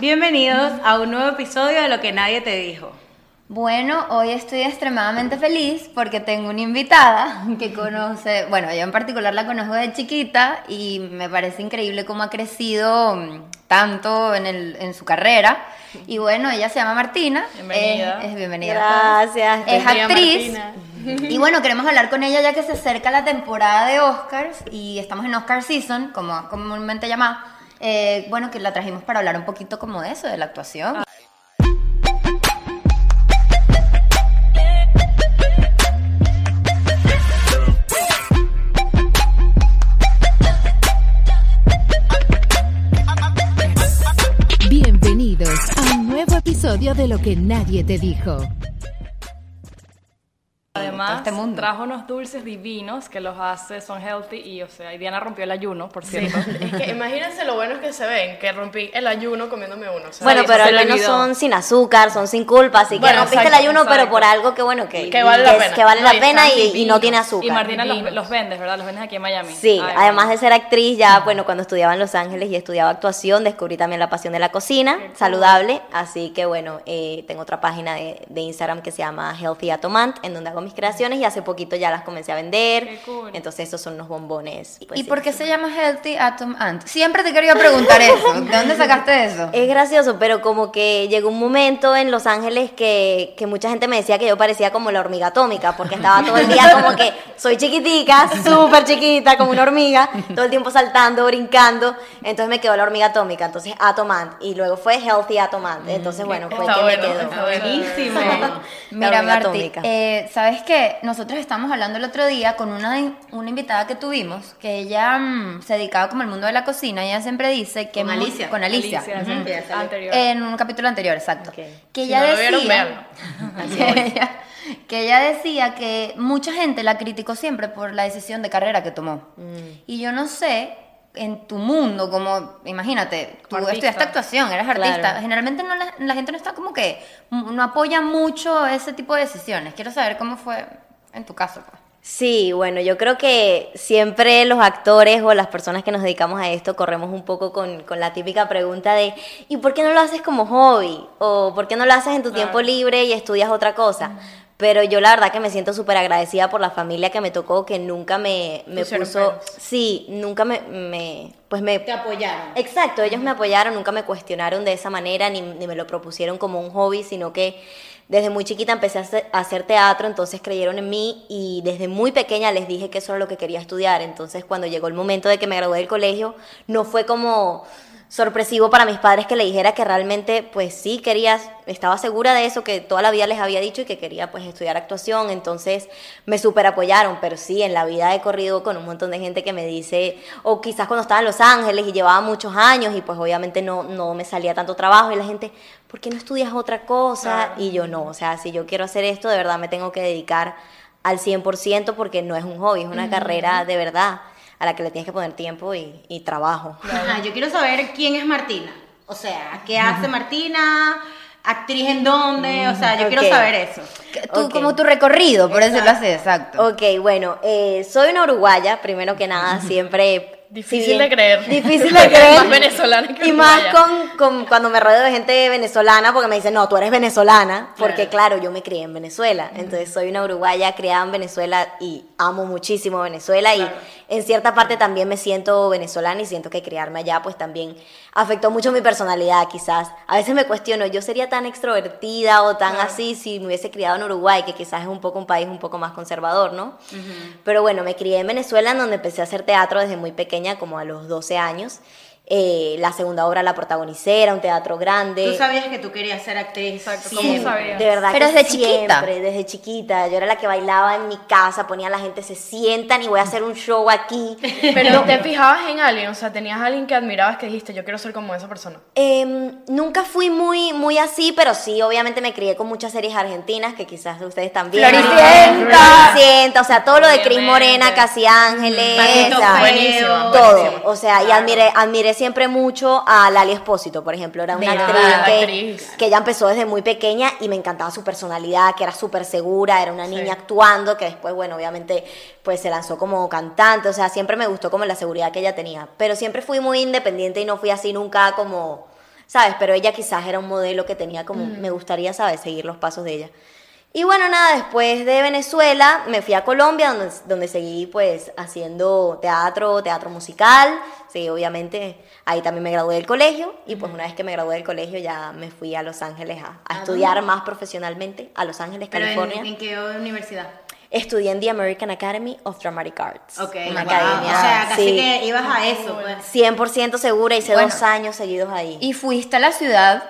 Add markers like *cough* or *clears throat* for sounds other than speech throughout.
Bienvenidos a un nuevo episodio de Lo que nadie te dijo. Bueno, hoy estoy extremadamente feliz porque tengo una invitada que conoce, bueno, yo en particular la conozco de chiquita y me parece increíble cómo ha crecido mm, tanto en, el, en su carrera. Y bueno, ella se llama Martina. Bienvenida. Es, es bienvenida. Gracias. Es actriz. Martina. Y bueno, queremos hablar con ella ya que se acerca la temporada de Oscars y estamos en Oscar Season, como comúnmente llamada. Eh, bueno, que la trajimos para hablar un poquito como de eso, de la actuación. Bienvenidos a un nuevo episodio de Lo que nadie te dijo. Además, este mundo. trajo unos dulces divinos que los hace, son healthy y, o sea, y Diana rompió el ayuno, por cierto. *laughs* Es que imagínense lo buenos que se ven, que rompí el ayuno comiéndome uno. Bueno, pero al menos son sin azúcar, son sin culpa, así que Bueno, rompiste exacto, el ayuno, pero por algo que bueno, que, Que vale la es- pena. que vale No, la y pena están y, y no tiene azúcar. Y Martina los, los vendes, ¿verdad? Los vendes aquí en Miami. Sí, Ay, además bueno. de ser actriz, ya bueno, cuando estudiaba en Los Ángeles y estudiaba actuación, descubrí también la pasión de la cocina, Qué cool. saludable, así que bueno, eh, tengo otra página de, de Instagram que se llama Healthy Atomant, en donde hago mis creaciones y hace poquito ya las comencé a vender, Qué cool. entonces estos son unos bombones. pues, ¿Y sí. por qué se llama Healthy Atom Ant? Siempre te he querido preguntar eso. ¿De *laughs* dónde sacaste eso? Es gracioso, pero como que llegó un momento en Los Ángeles que, que mucha gente me decía que yo parecía como la hormiga atómica, porque estaba todo el día como que soy chiquitica, *laughs* súper chiquita, como una hormiga, todo el tiempo saltando, brincando, entonces me quedó la hormiga atómica, entonces Atomant, y luego fue Healthy Atomant, entonces bueno, fue Está que bueno, me quedó. está. Buenísimo. *laughs* Mira, Marti, atómica. eh, ¿sabes qué? Nosotros estábamos hablando el otro día con una, una invitada que tuvimos, que ella mm, se dedicaba como al mundo de la cocina, ella siempre dice que... Con Alicia. Con Alicia. Anterior. En un capítulo anterior, exacto. Que Si ella lo decía... vieron, véanlo. *laughs* que, ella, que ella decía que mucha gente la criticó siempre por la decisión de carrera que tomó. Mm. Y yo no sé, en tu mundo, como, imagínate, tú Artista. estudiaste actuación, eres artista, Claro. generalmente no la, la gente no está como que, mm, no apoya mucho ese tipo de decisiones. Quiero saber cómo fue en tu caso. pues. Sí, bueno, yo creo que siempre los actores o las personas que nos dedicamos a esto corremos un poco con, con la típica pregunta de ¿y por qué no lo haces como hobby? ¿O por qué no lo haces en tu tiempo libre y estudias otra cosa? Pero yo la verdad que me siento súper agradecida por la familia que me tocó, que nunca me, me puso... Sí, nunca me, me... Pues me... Te apoyaron. Exacto, ellos me apoyaron, nunca me cuestionaron de esa manera, ni, ni me lo propusieron como un hobby, sino que desde muy chiquita empecé a hacer, a hacer teatro, entonces creyeron en mí y desde muy pequeña les dije que eso era lo que quería estudiar. Entonces cuando llegó el momento de que me gradué del colegio, no fue como sorpresivo para mis padres que le dijera que realmente pues sí quería, estaba segura de eso, que toda la vida les había dicho y que quería pues estudiar actuación, entonces me super apoyaron, pero sí, en la vida he corrido con un montón de gente que me dice, o quizás cuando estaba en Los Ángeles y llevaba muchos años y pues obviamente no, no me salía tanto trabajo y la gente, ¿por qué no estudias otra cosa? Y yo no, o sea, si yo quiero hacer esto, de verdad me tengo que dedicar al 100% porque no es un hobby, es una carrera de verdad a la que le tienes que poner tiempo y, y trabajo. Ajá, yo quiero saber quién es Martina. O sea, ¿qué hace Martina? ¿Actriz en dónde? O sea, yo quiero Ok. saber eso. Tú-. Como tu recorrido, por decirlo así, exacto. Ok, bueno, eh, soy una uruguaya, primero que nada, siempre... Difícil de creer. Difícil *laughs* de creer. Más *laughs* venezolana que Y más con, con- cuando me rodeo de gente venezolana, porque me dicen, no, tú eres venezolana, porque claro, yo me crié en Venezuela. Entonces soy una uruguaya criada en Venezuela y amo muchísimo Venezuela. Y en cierta parte también me siento venezolana y siento que criarme allá, pues también afectó mucho mi personalidad, quizás. A veces me cuestiono, yo sería tan extrovertida o tan así si me hubiese criado en Uruguay, que quizás es un poco un país un poco más conservador, ¿no? Pero bueno, me crié en Venezuela, en donde empecé a hacer teatro desde muy pequeña, como a los 12 años. Eh, la segunda obra la protagonicé, era un teatro grande. Tú sabías que tú querías ser actriz. Exacto, ¿cómo siempre. sabías? De verdad Pero que desde chiquita. siempre, desde chiquita. Yo era la que bailaba en mi casa, ponía a la gente, se sientan y voy a hacer un show aquí. *laughs* Pero te fijabas en alguien, o sea, tenías a alguien que admirabas que dijiste, yo quiero ser como esa persona. Em, nunca fui muy, muy así, pero sí, obviamente me crié con muchas series argentinas, que quizás ustedes también. Floricienta. Floricienta, o sea, todo lo de Cris. Morena, Casi Ángeles, o sea, todo. O sea, y admiré, admiré siempre mucho a Lali Espósito, por ejemplo. Era una actriz que, Actriz. que ella empezó desde muy pequeña y me encantaba su personalidad, que era súper segura, era una niña actuando, que después, bueno, obviamente, pues se lanzó como cantante. O sea, siempre me gustó como la seguridad que ella tenía. Pero siempre fui muy independiente y no fui así nunca como ¿sabes? Pero ella quizás era un modelo que tenía como, me gustaría, ¿sabes? Seguir los pasos de ella. Y bueno, nada, después de Venezuela me fui a Colombia, donde, donde seguí pues haciendo teatro, teatro musical. Sí, obviamente ahí también me gradué del colegio. Y pues una vez que me gradué del colegio ya me fui a Los Ángeles a, a estudiar más profesionalmente, a Los Ángeles, ¿Pero en, California. en qué universidad? Estudié en The American Academy of Dramatic Arts. Ok, Una wow. academia. O sea, casi sí, que ibas a eso, pues. 100% segura, hice Bueno. dos años seguidos ahí. Y fuiste a la ciudad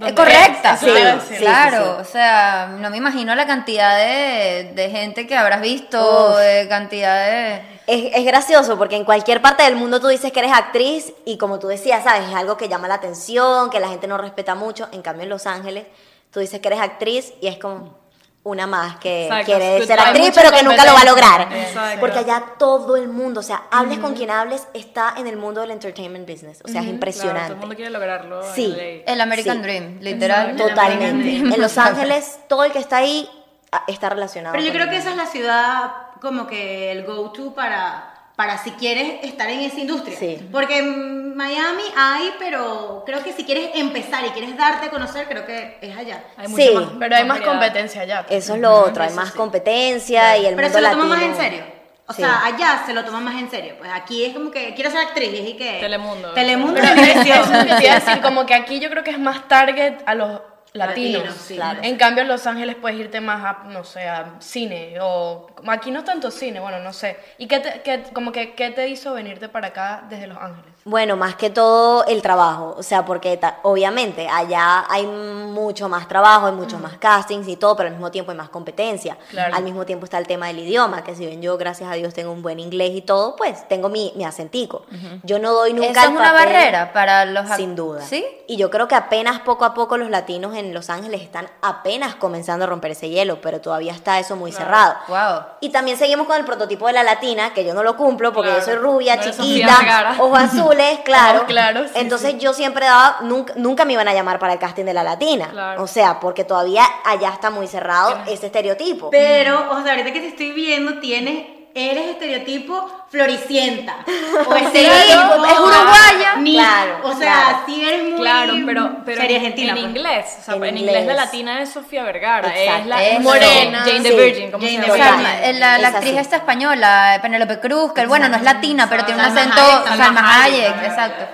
eh, correcta. claro, claro. Sí, sí, sí. O sea, no me imagino la cantidad de, de gente que habrás visto, Uf. de cantidad de... Es, es gracioso porque en cualquier parte del mundo tú dices que eres actriz y como tú decías, ¿sabes? Es algo que llama la atención, que la gente no respeta mucho. En cambio, en Los Ángeles, tú dices que eres actriz y es como una más que Exacto. quiere ser actriz pero que nunca lo va a lograr. Exacto. Porque allá todo el mundo, o sea, hables con quien hables, está en el mundo del entertainment business. O sea, es Claro, impresionante. todo el mundo quiere lograrlo. Sí. El American Sí. Dream, literal. Totalmente. En Los *laughs* Ángeles, todo el que está ahí ah, está relacionado. Pero yo creo que esa es la ciudad como que el go-to para, para si quieres estar en esa industria. Sí. Porque en Miami hay, pero creo que si quieres empezar y quieres darte a conocer, creo que es allá. Hay Sí. mucho más, Pero hay más competencia allá. Eso es lo otro, hay más competencia y el Pero mundo se lo toman más latino- en serio. O Sí. sea, allá se lo toman más en serio. Pues aquí es como que quiero ser actriz y que... Telemundo. Telemundo Pero *laughs* eso es lo que te iba a decir, como que aquí yo creo que es más target a los latinos. Latinos, sí. Claro. En cambio, en Los Ángeles puedes irte más a, no sé, a cine o... Aquí no tanto cine, bueno, no sé. ¿Y qué te, qué- como que, qué te hizo venirte para acá desde Los Ángeles? Bueno, más que todo el trabajo, o sea, porque obviamente allá hay mucho más trabajo, hay muchos más castings y todo, pero al mismo tiempo hay más competencia. Claro. Al mismo tiempo está el tema del idioma, que si bien yo, gracias a Dios, tengo un buen inglés y todo, pues tengo mi, mi acentico. Yo no doy nunca Eso es una papel, barrera para los Sin duda. ¿Sí? Y yo creo que apenas poco a poco los latinos en Los Ángeles están apenas comenzando a romper ese hielo, pero todavía está eso muy cerrado. Wow. Y también seguimos con el prototipo de la latina, que yo no lo cumplo porque Claro. yo soy rubia, No chiquita, Vergara. ojos azules, claro. Ojos claros, sí, Entonces yo siempre daba, nunca, nunca me iban a llamar para el casting de la latina. Claro. O sea, porque todavía allá está muy cerrado ese estereotipo. Pero, o sea, ahorita que te estoy viendo, tienes, eres estereotipo floricienta. *laughs* O estereotipo. es uruguaya. ni- Claro, O sea, claro. sí eres muy. Claro, pero, pero seria en, argentina. en pues. inglés, o sea, En en, inglés. la latina es Sofía Vergara, Exacto. es la Es morena. Jane the Sí. Virgin, ¿cómo Jane se the llama? La, la Es actriz esta española, Penélope Cruz, que bueno, no es latina, pero tiene un acento, Salma Hayek. Exacto.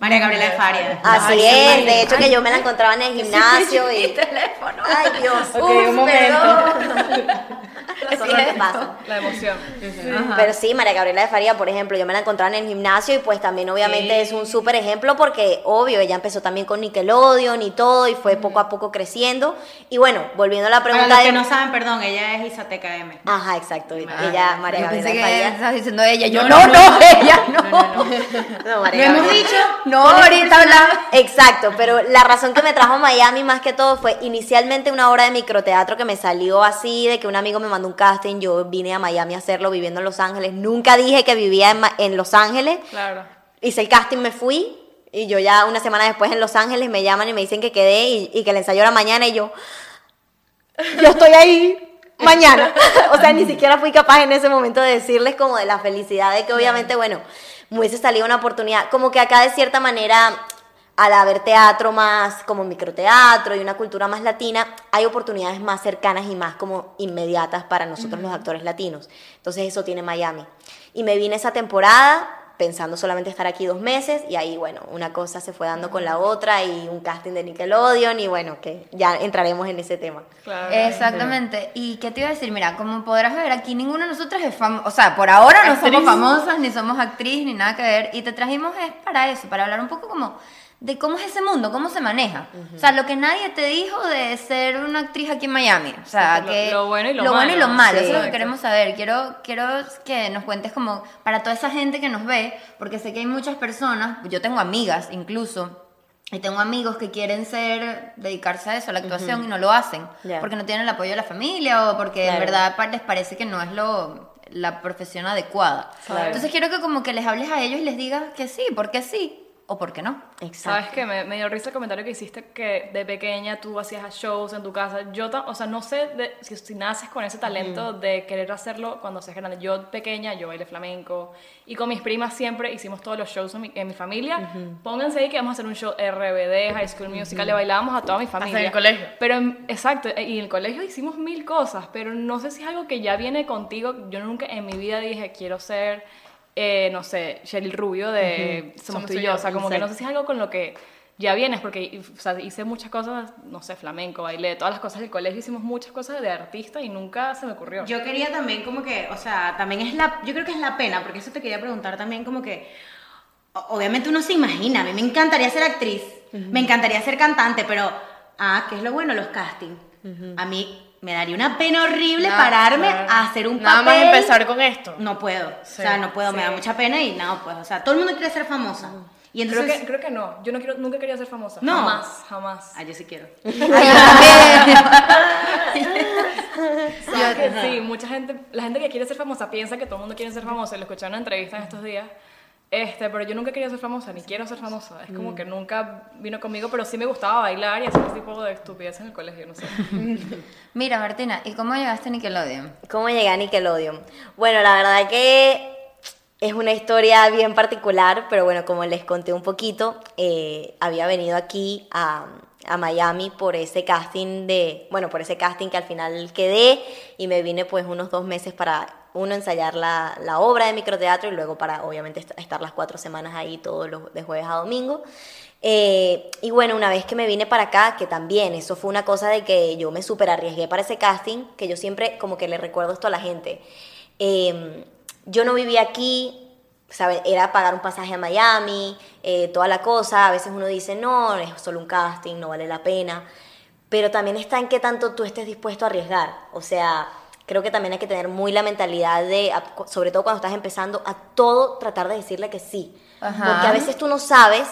María Gabriela de Faria. Así Ay, es, de hecho que yo me la encontraba en el gimnasio y... teléfono. Ay, Dios. Ok, uf, un momento. *laughs* Eso no te pasa. La emoción. Pero sí, María Gabriela de Faría, por ejemplo, yo me la encontraba en el gimnasio y pues también obviamente es un súper ejemplo porque obvio, ella empezó también con Nickelodeon y todo y fue poco a poco creciendo. Y bueno, volviendo a la Para pregunta los que de... no saben, perdón, ella es Isateca M. Ajá, exacto. Ella, María Yo Gabriela pensé de que Faría. estabas diciendo ella, yo No, no, no, no, no. *laughs* ella no. No, *laughs* ¿Lo María hemos dicho? No, ahorita hablamos. Exacto, pero la razón que me trajo a Miami más que todo fue inicialmente una obra de microteatro que me salió así, de que un amigo me mandó un casting, yo vine a Miami a hacerlo viviendo en Los Ángeles, nunca dije que vivía en, en Los Ángeles, Claro. hice el casting, me fui y yo ya una semana después en Los Ángeles me llaman y me dicen que quedé y, y que el ensayo era mañana y yo, yo estoy ahí mañana. *laughs* o sea, ni siquiera fui capaz en ese momento de decirles como de la felicidad de que obviamente, bueno, me hubiese salido una oportunidad. Como que acá de cierta manera, al haber teatro más como microteatro y una cultura más latina, hay oportunidades más cercanas y más como inmediatas para nosotros los actores latinos. Entonces eso tiene Miami. Y me vine esa temporada pensando solamente estar aquí dos meses y ahí, bueno, una cosa se fue dando con la otra y un casting de Nickelodeon y bueno, que ya entraremos en ese tema. Claro. Exactamente. ¿Y qué te iba a decir? Mira, como podrás ver, aquí ninguna de nosotras es famosa. O sea, por ahora no somos famosas, ni somos actriz, ni nada que ver. Y te trajimos es para eso, para hablar un poco como de cómo es ese mundo, cómo se maneja. O sea, lo que nadie te dijo de ser una actriz aquí en Miami. O sea, lo- que lo bueno y lo bueno y malo. lo malo. Sí. Eso es lo que queremos saber. Quiero, quiero que nos cuentes como para toda esa gente que nos ve, porque sé que hay muchas personas, yo tengo amigas incluso, y tengo amigos que quieren ser, dedicarse a eso, a la actuación, y no lo hacen. Ya. Porque no tienen el apoyo de la familia o porque en Claro. verdad pa- les parece que no es lo la profesión adecuada. Claro. Entonces quiero que como que les hables a ellos y les digas que sí, porque sí. O por qué no. Exacto. ¿Sabes qué? Me, me dio risa el comentario que hiciste que de pequeña tú hacías shows en tu casa. Yo, o sea, no sé de- si, si naces con ese talento de querer hacerlo cuando seas grande. Yo pequeña, yo bailé flamenco y con mis primas siempre hicimos todos los shows en mi, en mi familia. Pónganse ahí que vamos a hacer un show RBD, High School Musical, le bailábamos a toda mi familia. en el colegio. Pero, en- exacto, e- y en el colegio hicimos mil cosas, pero no sé si es algo que ya viene contigo. Yo nunca en mi vida dije, quiero ser, eh, no sé, Sheryl Rubio de Somos, Somos tú y yo. O sea, como que no sé si es algo con lo que ya vienes, porque o sea, hice muchas cosas, no sé, flamenco, bailé, todas las cosas del colegio, hicimos muchas cosas de artista y nunca se me ocurrió. Yo quería también como que, o sea, también es la, yo creo que es la pena, porque eso te quería preguntar también como que, obviamente uno se imagina, a mí me encantaría ser actriz, me encantaría ser cantante, pero, ah, ¿qué es lo bueno? Los castings. A mí me daría una pena horrible Nada, pararme claro. a hacer un Nada papel. más empezar con esto. No puedo, Sí, o sea, no puedo, me sí. da mucha pena y no, pues, o sea, todo el mundo quiere ser famosa. Y creo, entonces, que, creo que no, yo no quiero, nunca quería ser famosa. No. Jamás, jamás. ah, yo sí quiero. *laughs* ¿Sabes que sí, mucha gente, la gente que quiere ser famosa piensa que todo el mundo quiere ser famosa, lo escuché en una entrevista en estos días, este, pero yo nunca quería ser famosa, ni quiero ser famosa, es como que nunca vino conmigo, pero sí me gustaba bailar y hacer ese tipo de estupideces en el colegio, no sé. *laughs* Mira, Martina, ¿y cómo llegaste a Nickelodeon? ¿Cómo llegué a Nickelodeon? Bueno, la verdad que es una historia bien particular, pero bueno, como les conté un poquito, eh, había venido aquí a, a Miami por ese casting de, bueno, por ese casting que al final quedé y me vine pues unos dos meses para uno ensayar la, la obra de microteatro y luego para obviamente est- estar las cuatro semanas ahí todos los de jueves a domingo. Eh, y bueno, una vez que me vine para acá, que también eso fue una cosa de que yo me super arriesgué para ese casting, que yo siempre como que le recuerdo esto a la gente. Eh, yo no vivía aquí, ¿sabe? Era pagar un pasaje a Miami, eh, toda la cosa. A veces uno dice, no, es solo un casting, no vale la pena. Pero también está en qué tanto tú estés dispuesto a arriesgar. O sea, creo que también hay que tener muy la mentalidad de, a- sobre todo cuando estás empezando, a todo tratar de decirle que sí. Ajá. Porque a veces tú no sabes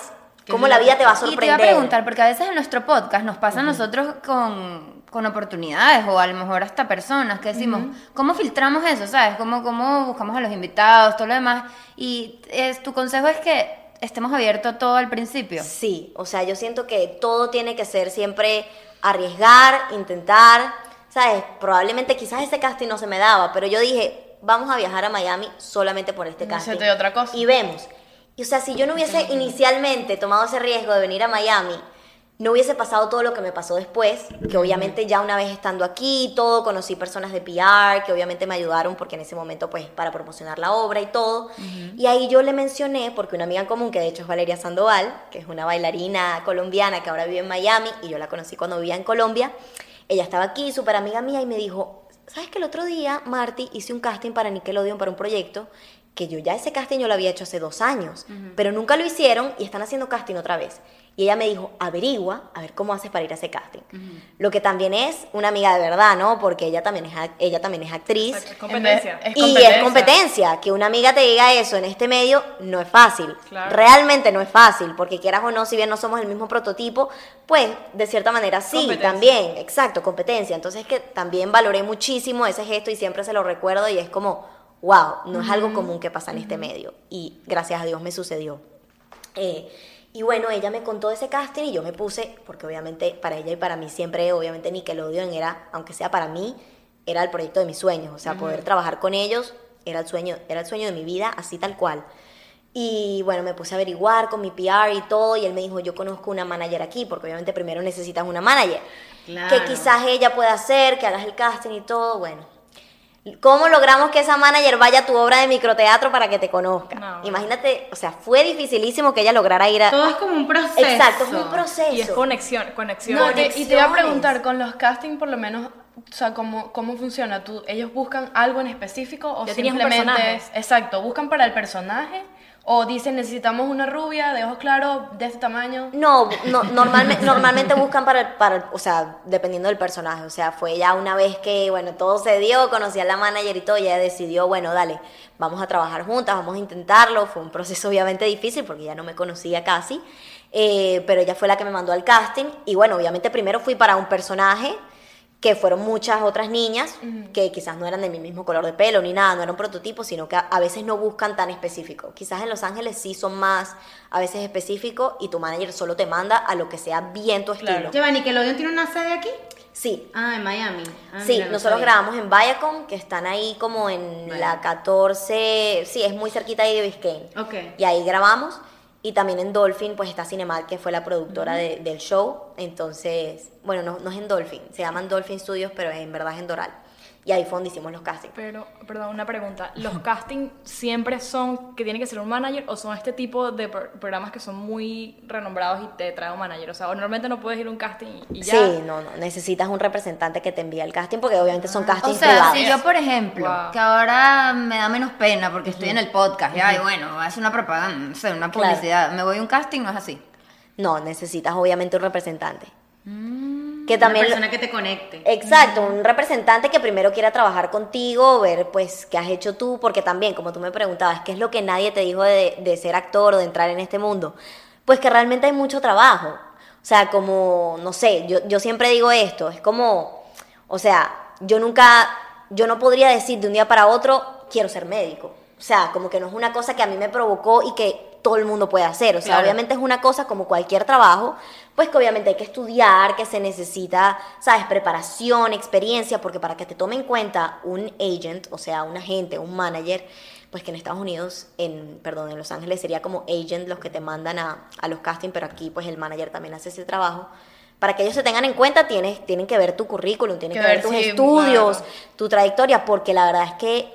cómo la vida te va a Y te iba sorprender. a preguntar, porque a veces en nuestro podcast nos pasa a nosotros con, con oportunidades o a lo mejor hasta personas que decimos, ¿cómo filtramos eso? ¿Sabes? ¿Cómo, ¿Cómo buscamos a los invitados, todo lo demás? Y es, tu consejo es que estemos abiertos a todo al principio. Sí, o sea, yo siento que todo tiene que ser siempre arriesgar, intentar, ¿sabes? Probablemente quizás ese casting no se me daba, pero yo dije, vamos a viajar a Miami solamente por este No se casting. te dio otra cosa. Y vemos. Y o sea, si yo no hubiese inicialmente tomado ese riesgo de venir a Miami, no hubiese pasado todo lo que me pasó después, que obviamente ya una vez estando aquí todo, conocí personas de PR que obviamente me ayudaron porque en ese momento pues para promocionar la obra y todo. Y ahí yo le mencioné, porque una amiga en común, que de hecho es Valeria Sandoval, que es una bailarina colombiana que ahora vive en Miami y yo la conocí cuando vivía en Colombia, ella estaba aquí, súper amiga mía y me dijo, ¿sabes que el otro día, Marty, hice un casting para Nickelodeon para un proyecto que yo ya ese casting yo lo había hecho hace dos años, pero nunca lo hicieron y están haciendo casting otra vez. Y ella me dijo, averigua, a ver cómo haces para ir a ese casting. Lo que también es una amiga de verdad, ¿no? Porque ella también es, ella también es actriz. Es competencia. Es y competencia. es competencia. Que una amiga te diga eso en este medio no es fácil. Claro. Realmente no es fácil, porque quieras o no, si bien no somos el mismo prototipo, pues de cierta manera sí, también, exacto, competencia. Entonces que también valoré muchísimo ese gesto y siempre se lo recuerdo y es como, wow, no es algo común que pasa en este medio. Y gracias a Dios me sucedió. Eh, y bueno, ella me contó ese casting y yo me puse, porque obviamente para ella y para mí siempre, obviamente Nickelodeon era, aunque sea para mí, era el proyecto de mis sueños. O sea, poder trabajar con ellos era el sueño, era el sueño de mi vida, así tal cual. Y bueno, me puse a averiguar con mi PR y todo, y él me dijo, yo conozco una manager aquí, porque obviamente primero necesitas una manager. Claro. Que quizás ella pueda hacer, que hagas el casting y todo, bueno. ¿Cómo logramos que esa manager vaya a tu obra de microteatro para que te conozca? No. Imagínate, o sea, fue dificilísimo que ella lograra ir a... Todo es como un proceso. Exacto, es un proceso. Y es conexión, conexión. No, te- y te iba a preguntar, con los castings por lo menos, o sea, ¿cómo, cómo funciona? ¿Tú, ¿Ellos buscan algo en específico o un simplemente personaje. es- exacto, buscan para el personaje o dicen necesitamos una rubia de ojos claros de este tamaño? No, no normalme- normalmente buscan para, para, o sea, dependiendo del personaje. O sea, fue ya una vez que, bueno, todo se dio, conocí a la manager y todo, y ella decidió, bueno, dale, vamos a trabajar juntas, vamos a intentarlo. Fue un proceso obviamente difícil porque ya no me conocía casi, eh, pero ella fue la que me mandó al casting. Y bueno, obviamente primero fui para un personaje que fueron muchas otras niñas que quizás no eran de mi mismo color de pelo ni nada, no eran prototipos, sino que a, veces no buscan tan específico. Quizás en Los Ángeles sí son más a veces específicos y tu manager solo te manda a lo que sea bien tu estilo. Claro. Lleva, Nickelodeon tiene una sede aquí. Sí, Ah, en Miami. Ah, Sí, mira, no nosotros sabía. grabamos en Viacom, que están ahí como en la 14, sí, es muy cerquita ahí de Biscayne. Ok. Y ahí grabamos. Y también en Dolphin, pues está Cinemat, que fue la productora de- del show. Entonces, bueno, no, no es en Dolphin, se llaman Dolphin Studios, pero en verdad es en Doral. Y ahí fue donde hicimos los castings. Pero, perdón, una pregunta. ¿Los castings siempre son que tiene que ser un manager o son este tipo de pro- programas que son muy renombrados y te trae un manager? O sea, o normalmente no puedes ir a un casting y y ya. Sí, no, no, necesitas un representante que te envíe el casting, porque obviamente son O castings sea, privados. si yo, por ejemplo, Wow. que ahora me da menos pena porque estoy en el podcast, y ay, bueno, es una propaganda, no sé, una Claro. publicidad, me voy a un casting, no es así. No, necesitas obviamente un representante. Mm, que Una también... persona que te conecte. Exacto, un representante que primero quiera trabajar contigo, ver pues qué has hecho tú, porque también, como tú me preguntabas, ¿qué es lo que nadie te dijo de, de ser actor o de entrar en este mundo? Pues que realmente hay mucho trabajo. O sea, como, no sé, yo, yo siempre digo esto, es como, o sea, yo nunca, yo no podría decir de un día para otro, quiero ser médico. O sea, como que no es una cosa que a mí me provocó y que todo el mundo puede hacer. O sea, Claro. obviamente es una cosa como cualquier trabajo, pues que obviamente hay que estudiar, que se necesita, ¿sabes? Preparación, experiencia, porque para que te tome en cuenta un agent, o sea, un agente, un manager, pues que en Estados Unidos, en, perdón, en Los Ángeles sería como agent los que te mandan a, a los castings, pero aquí pues el manager también hace ese trabajo. Para que ellos se tengan en cuenta, tienes, tienen que ver tu currículum, tienen Que que ver tus estudios, claro. tu trayectoria, porque la verdad es que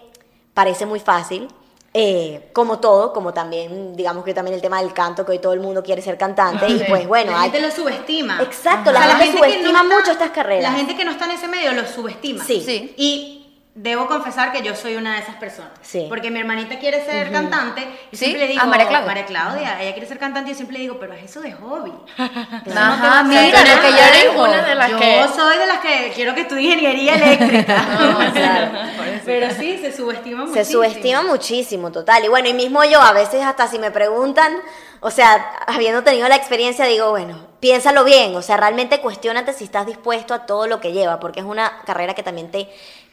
parece muy fácil. Eh, como todo, como también, digamos que también el tema del canto, que hoy todo el mundo quiere ser cantante, y *laughs* pues bueno, la hay, gente lo subestima. Exacto, O la sea, gente que subestima está- mucho estas carreras. La gente que no está en ese medio lo subestima. Sí. Sí. Y debo confesar que yo soy una de esas personas. Sí. Porque mi hermanita quiere ser cantante. Y ¿Sí? siempre le digo, Ah, María Claudia. María Claudia, ella quiere ser cantante y yo siempre le digo, pero es eso de hobby. *laughs* No Ajá, a hacer mira, lo que yo eres digo. una de las yo que... soy de las que quiero que estudie ingeniería eléctrica. *laughs* No, claro. *laughs* Pero sí, se subestima Se muchísimo. subestima muchísimo, total. Y bueno, y mismo yo, a veces hasta si me preguntan, o sea, habiendo tenido la experiencia, digo, bueno, piénsalo bien, o sea, realmente cuestionate si estás dispuesto a todo lo que lleva, porque es una carrera que también te,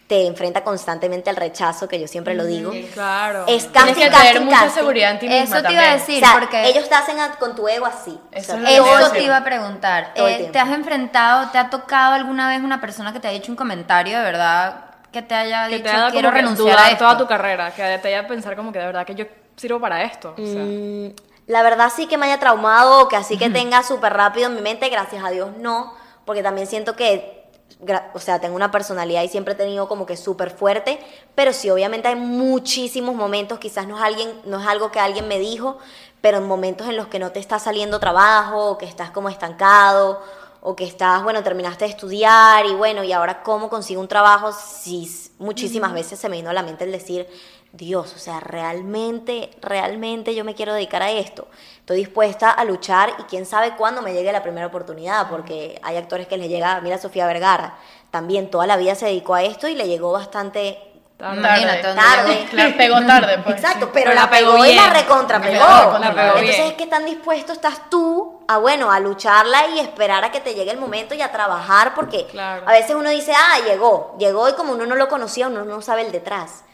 te enfrenta constantemente al rechazo, que yo siempre lo digo. Claro. Es Tienes casting, que tener casting, mucha casting. seguridad en ti misma Eso te también. iba a O decir, sea, porque ellos te hacen a- con tu ego así. O Eso sea, es lo que todo Eso te iba a preguntar. Todo el Eh. ¿Te has enfrentado, te ha tocado alguna vez una persona que te haya hecho un comentario de verdad que te haya que dicho te quiero renunciar a esto? toda tu carrera, que te haga pensar como que de verdad que yo sirvo para esto. O sea, Mm, la verdad sí que me haya traumado o que así que tenga súper rápido en mi mente, gracias a Dios no, porque también siento que, o sea, tengo una personalidad y siempre he tenido como que súper fuerte, pero sí, obviamente hay muchísimos momentos, quizás no es, alguien, no es algo que alguien me dijo, pero en momentos en los que no te está saliendo trabajo, o que estás como estancado, o que estás, bueno, terminaste de estudiar y bueno, y ahora cómo consigo un trabajo, sí, muchísimas veces se me vino a la mente el decir, Dios, o sea, realmente, realmente yo me quiero dedicar a esto. Estoy dispuesta a luchar y quién sabe cuándo me llegue la primera oportunidad, porque hay actores que les llega, mira Sofía Vergara, también toda la vida se dedicó a esto y le llegó bastante tarde. Dónde tarde. *laughs* La pegó tarde, pues. Exacto, pero, Pero la la pegó pegó y la bien. recontra La pegó. la pegó Entonces bien. es que tan dispuesto estás tú a bueno, a lucharla y esperar a que te llegue el momento y a trabajar porque Claro. a veces uno dice, "Ah, llegó." Llegó y como uno no lo conocía, uno no sabe el detrás.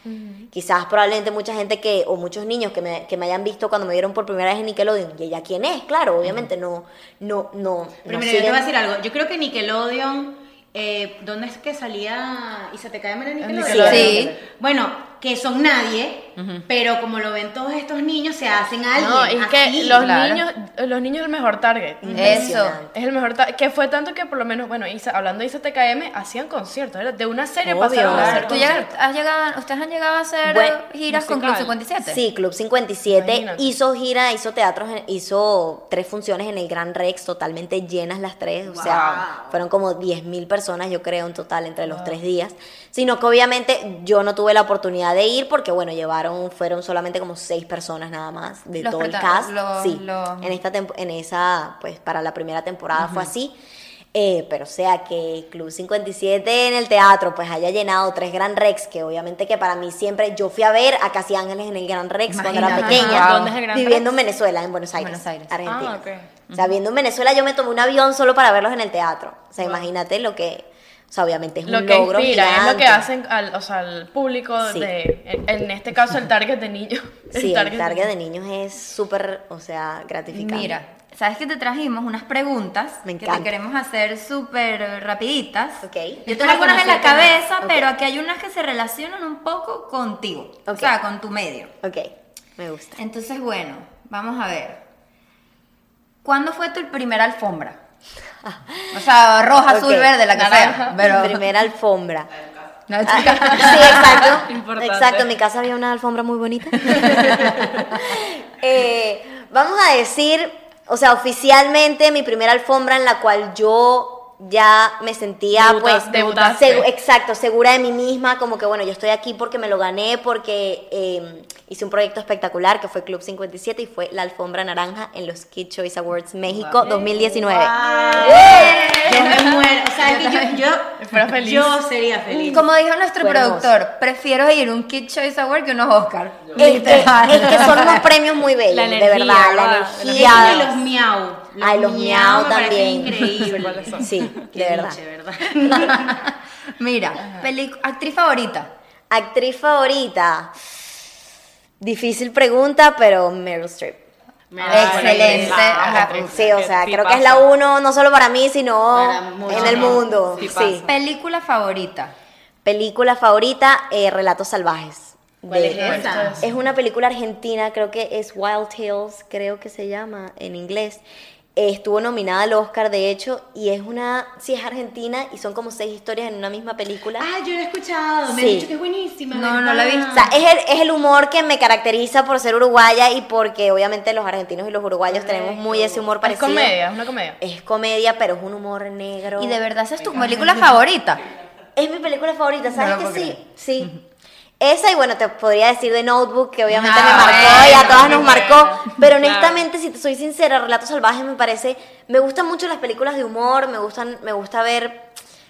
Quizás probablemente mucha gente que o muchos niños que me, que me hayan visto cuando me vieron por primera vez en Nickelodeon, y ella quién es, claro, obviamente no no no Pero no mira, yo te voy a decir algo. Yo creo que Nickelodeon. Eh, ¿Dónde es que salía y se te cae en Nickelodeon? Nickelodeon. Sí. Bueno, que son nadie, pero como lo ven todos estos niños, se hacen alguien. No, es que los claro. niños, los niños es el mejor target. Eso. Es el mejor target. Que fue tanto que por lo menos, bueno, Isa- hablando de ICTKM, hacían conciertos. era De una serie Obvio. pasaron a hacer ¿Tú conciertos. has llegado, ¿Ustedes han llegado a hacer Bueno, giras con Club musical. 57? Sí, Club 57 Imagínate. hizo gira, hizo teatros, hizo tres funciones en el Gran Rex, totalmente llenas las tres. O sea, fueron como 10.000 personas, yo creo, en total entre los tres días. Sino que obviamente yo no tuve la oportunidad de ir porque, bueno, llevaron, fueron solamente como seis personas nada más de Los todo el cast. los- sí, los- en esta en esa, pues para la primera temporada fue así. Eh, pero o sea que Club 57 en el teatro pues haya llenado tres Gran Rex, que obviamente que para mí siempre yo fui a ver a Casi Ángeles en el Gran Rex cuando era pequeña, Wow. ¿Dónde es el Gran viviendo en? Venezuela, en Buenos Aires, Buenos Aires. Argentina. Ah. O sea, viendo en Venezuela yo me tomé un avión solo para verlos en el teatro. O sea, imagínate lo que... O sea, obviamente es un Lo que logro inspira, es lo que gigante. hacen al, o sea, al público Sí. de, en, en este caso el target de niños. *laughs* Sí, el target de niños es súper, o sea, gratificante. Mira, ¿sabes que te trajimos unas preguntas Me que te queremos hacer súper rapiditas? Ok. Yo tengo algunas en la cabeza, pero aquí hay unas que se relacionan un poco contigo, o sea, con tu medio. Ok, me gusta. Entonces, bueno, vamos a ver. ¿Cuándo fue tu primera alfombra? *laughs* O sea, roja, azul, verde, la que Naranja. sea. Pero... Primera alfombra. No, Ah, *laughs* sí, exacto. *laughs* Importante. Exacto, en mi casa había una alfombra muy bonita. Eh, vamos a decir, o sea, oficialmente mi primera alfombra en la cual yo ya me sentía Debuta- pues debutaste. exacto segura de mí misma como que bueno yo estoy aquí porque me lo gané porque eh, hice un proyecto espectacular que fue Club 57 y fue la alfombra naranja en los Kid Choice Awards México 2019 Yo me muero. O sea, que yo, yo, feliz. yo sería feliz. Como dijo nuestro Fue hermoso. productor, prefiero ir a un Kid Choice Award que unos Oscar. es que, es que son unos premios muy bellos La de verdad la energía los miau. Ay, los miau también. increíbles. *laughs* ¿Cuáles son? sí Qué de verdad. *laughs* Mira, actriz favorita. Actriz favorita. Difícil pregunta, pero Meryl Streep. Excelente. Ah, actriz. Sí, o sea, creo que es la uno, no solo para mí, sino Para en el mundo. Tipaza. Sí. Película favorita. Película favorita, eh, Relatos Salvajes. ¿Cuál De- es esa? Es una película argentina, creo que es Wild Tales, creo que se llama en inglés. Estuvo nominada al Oscar, de hecho, y es una, sí, es argentina y son como seis historias en una misma película. Ah, yo lo he escuchado. Me Sí. han dicho que es buenísima. No, ¿verdad? no la he visto. O sea, es el, es el humor que me caracteriza por ser uruguaya y porque obviamente los argentinos y los uruguayos tenemos muy ese humor Es parecido. comedia, es una comedia. Es comedia, pero es un humor negro. Y de verdad esa es tu película favorita. Es mi película favorita, ¿sabes lo que sí? Sí. *laughs* Esa y bueno, te podría decir de Notebook, que obviamente Ah, me marcó bueno, y a todas nos marcó. Pero Claro. honestamente, si te soy sincera, Relatos Salvajes me parece... Me gustan mucho las películas de humor, me gustan me gusta ver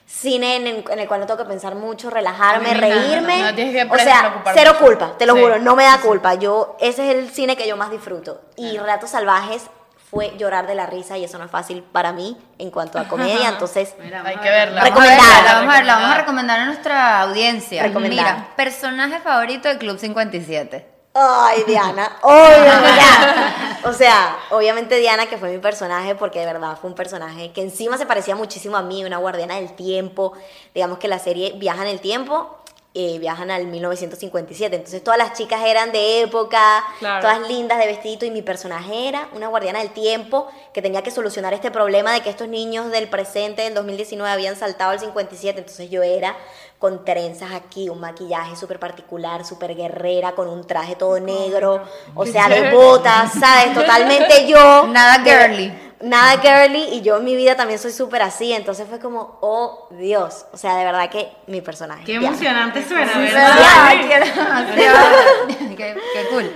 cine en, el- en el cual no tengo que pensar mucho, relajarme, reírme. no tienes que o sea, cero mucho. culpa, te lo Sí. juro, no me da culpa. Yo, ese es el cine que yo más disfruto. Y Relatos Salvajes fue llorar de la risa y eso no es fácil para mí en cuanto a comedia, entonces... Mira, Hay vamos que verla. Vamos a Recomendada. verla, vamos a verla, vamos a recomendar a nuestra audiencia. Mira, personaje favorito de Club 57. Ay, Diana, obvio, *laughs* mira. O sea, obviamente Diana, que fue mi personaje, porque de verdad fue un personaje que encima se parecía muchísimo a mí, una guardiana del tiempo. Digamos que la serie viaja en el tiempo, eh, viajan al 1957. Entonces todas las chicas eran de época, Claro. todas lindas de vestidito, y mi personaje era una guardiana del tiempo que tenía que solucionar este problema de que estos niños del presente, del 2019, habían saltado al 57. Entonces yo era con trenzas aquí, un maquillaje súper particular, súper guerrera, con un traje todo negro, o sea, de *laughs* botas, ¿sabes? Totalmente yo. Nada girly. Nada girly, y yo en mi vida también soy súper así, entonces fue como, oh Dios, o sea, de verdad que mi personaje. Qué emocionante suena, ¿Verdad? ¿verdad? Ay, quiero demasiado. *laughs* qué, qué cool.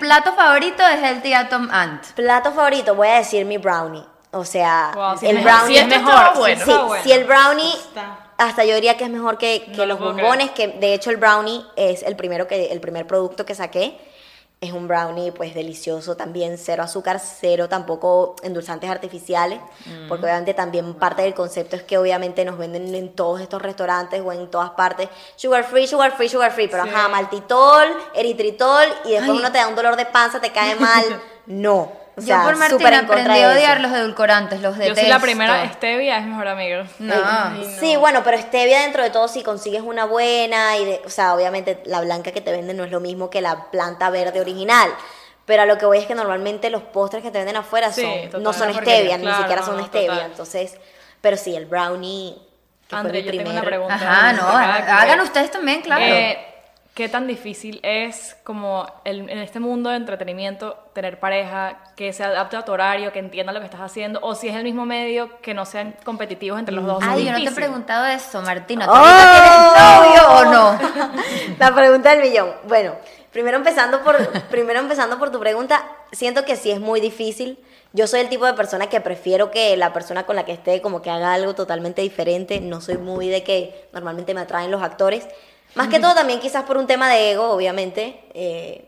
Plato favorito es el tía Tom Ant. Plato favorito, voy a decir mi brownie. O sea, Wow, sí, el es brownie. Sí, es mejor. bueno. Sí, Está bueno. si el brownie, Está. Hasta yo diría que es mejor que, que No los bombones, que de hecho el brownie es el primero que, el primer producto que saqué. Es un brownie pues delicioso también, cero azúcar, cero tampoco endulzantes artificiales, Mm. porque obviamente también parte del concepto es que obviamente nos venden en todos estos restaurantes o en todas partes sugar free, sugar free, sugar free, pero Sí. ajá, maltitol, eritritol y después Ay. uno te da un dolor de panza, te cae mal. *laughs* No. O Yo sea, por súper Martina en contra aprendí de a odiar los edulcorantes, los Yo detesto. soy la primera, Stevia es mejor amigo. No. Sí, bueno, pero stevia dentro de todo si consigues una buena y de- o sea, obviamente la blanca que te venden no es lo mismo que la planta verde original. Pero a lo que voy es que normalmente los postres que te venden afuera Sí, total, no son stevia, ni Claro, siquiera no, son no, stevia. total. Entonces, pero sí, el brownie que André, yo tengo primer. una pregunta. Ajá, no, hagan ustedes también, claro. Eh, ¿Qué tan difícil es como el- en este mundo de entretenimiento tener pareja que se adapte a tu horario, que entienda lo que estás haciendo, o si es el mismo medio, que no sean competitivos entre los dos? Ay, yo no te he preguntado eso, Martina. ¿Tú ¡Oh! tienes novio o no? *laughs* La pregunta del millón. Bueno, primero empezando por primero empezando por tu pregunta, siento que sí es muy difícil. Yo soy el tipo de persona que prefiero que la persona con la que esté como que haga algo totalmente diferente. No soy muy de que normalmente me atraen los actores. Más que todo también quizás por un tema de ego, obviamente. eh,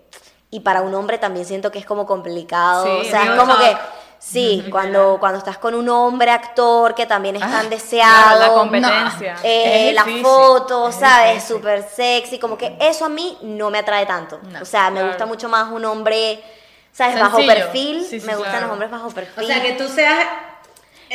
y para un hombre también siento que es como complicado. Sí, o sea, es como que. Sí, cuando, cuando estás con un hombre actor que también es tan Claro, deseado. la competencia. eh, Es la foto, ¿sabes? Súper sexy, como que eso a mí no me atrae tanto. o sea, me Claro. gusta mucho más un hombre, ¿sabes? Bajo perfil. Sí, sí, me gustan claro. los hombres bajo perfil. O sea, que tú seas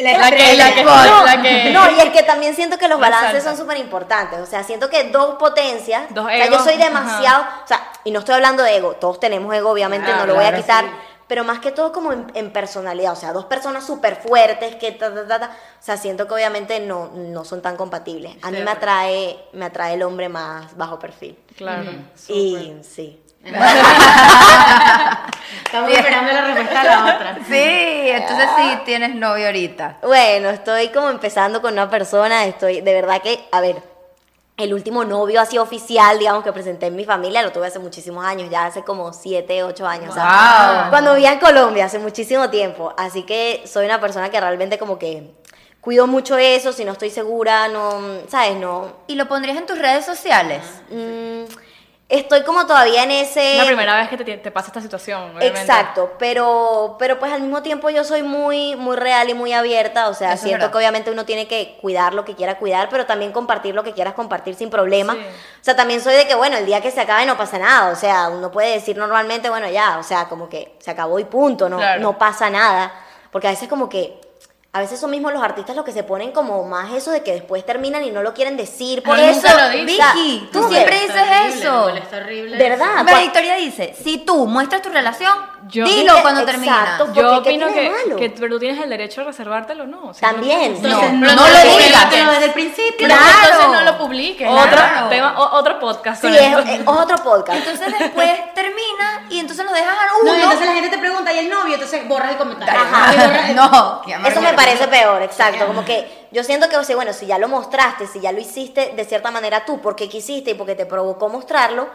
la, La que- la que- no, la que- no, y es que también siento que los La balances son súper importantes. O sea, siento que dos potencias. Dos o sea, yo egos, soy demasiado. O sea, y no estoy hablando de ego. Todos tenemos ego, obviamente, no lo voy a quitar. sí. Pero más que todo como en, en personalidad. O sea, dos personas súper fuertes que. ta, ta, ta, ta. O sea, siento que obviamente no, no son tan compatibles. A mí me atrae, me atrae el hombre más bajo perfil. Claro. Y sí. *laughs* Estamos esperando la respuesta a la otra. Sí, entonces sí tienes novio ahorita. Bueno, estoy como empezando con una persona, estoy, de verdad que, a ver, el último novio así oficial, digamos, que presenté en mi familia, lo tuve hace muchísimos años, ya hace como 7, 8 años. o sea, Wow. Cuando vivía en Colombia, hace muchísimo tiempo. Así que soy una persona que realmente como que cuido mucho eso, si no estoy segura, no, ¿sabes? No. ¿Y lo pondrías en tus redes sociales? mm, estoy como todavía en ese... Es la primera vez que te, te pasa esta situación. obviamente. Exacto, pero, pero pues al mismo tiempo yo soy muy, muy real y muy abierta, o sea, Eso siento que obviamente uno tiene que cuidar lo que quiera cuidar, pero también compartir lo que quieras compartir sin problema. Sí. O sea, también soy de que, bueno, el día que se acabe no pasa nada, o sea, uno puede decir normalmente, bueno, ya, o sea, como que se acabó y punto, no, Claro. no pasa nada, porque a veces como que... A veces son mismos los artistas los que se ponen como más eso de que después terminan y no lo quieren decir. Por Ay, eso, lo dice. o sea, Vicky, tú ¿tú siempre dices horrible, eso. molesta horrible. ¿Verdad? Victoria dice, si tú muestras tu relación, Yo- dilo cuando exacto. termina. Yo Porque, ¿qué opino tiene que, malo? que pero tú tienes el derecho a reservártelo, ¿no? O sea, También. no- No, no, lo no lo digas. desde el principio. Claro. entonces no lo publiques. Otro, Claro. tema, o- otro podcast. Sí, es, es otro podcast. Entonces después *laughs* termina y entonces nos dejas a No, uno. y entonces la gente te pregunta, ¿y el novio? Entonces borras el comentario. Ajá. El- *laughs* No, Eso me parece peor, exacto. Como que yo siento que, o sea, bueno, si ya lo mostraste, si ya lo hiciste de cierta manera tú, porque quisiste y porque te provocó mostrarlo,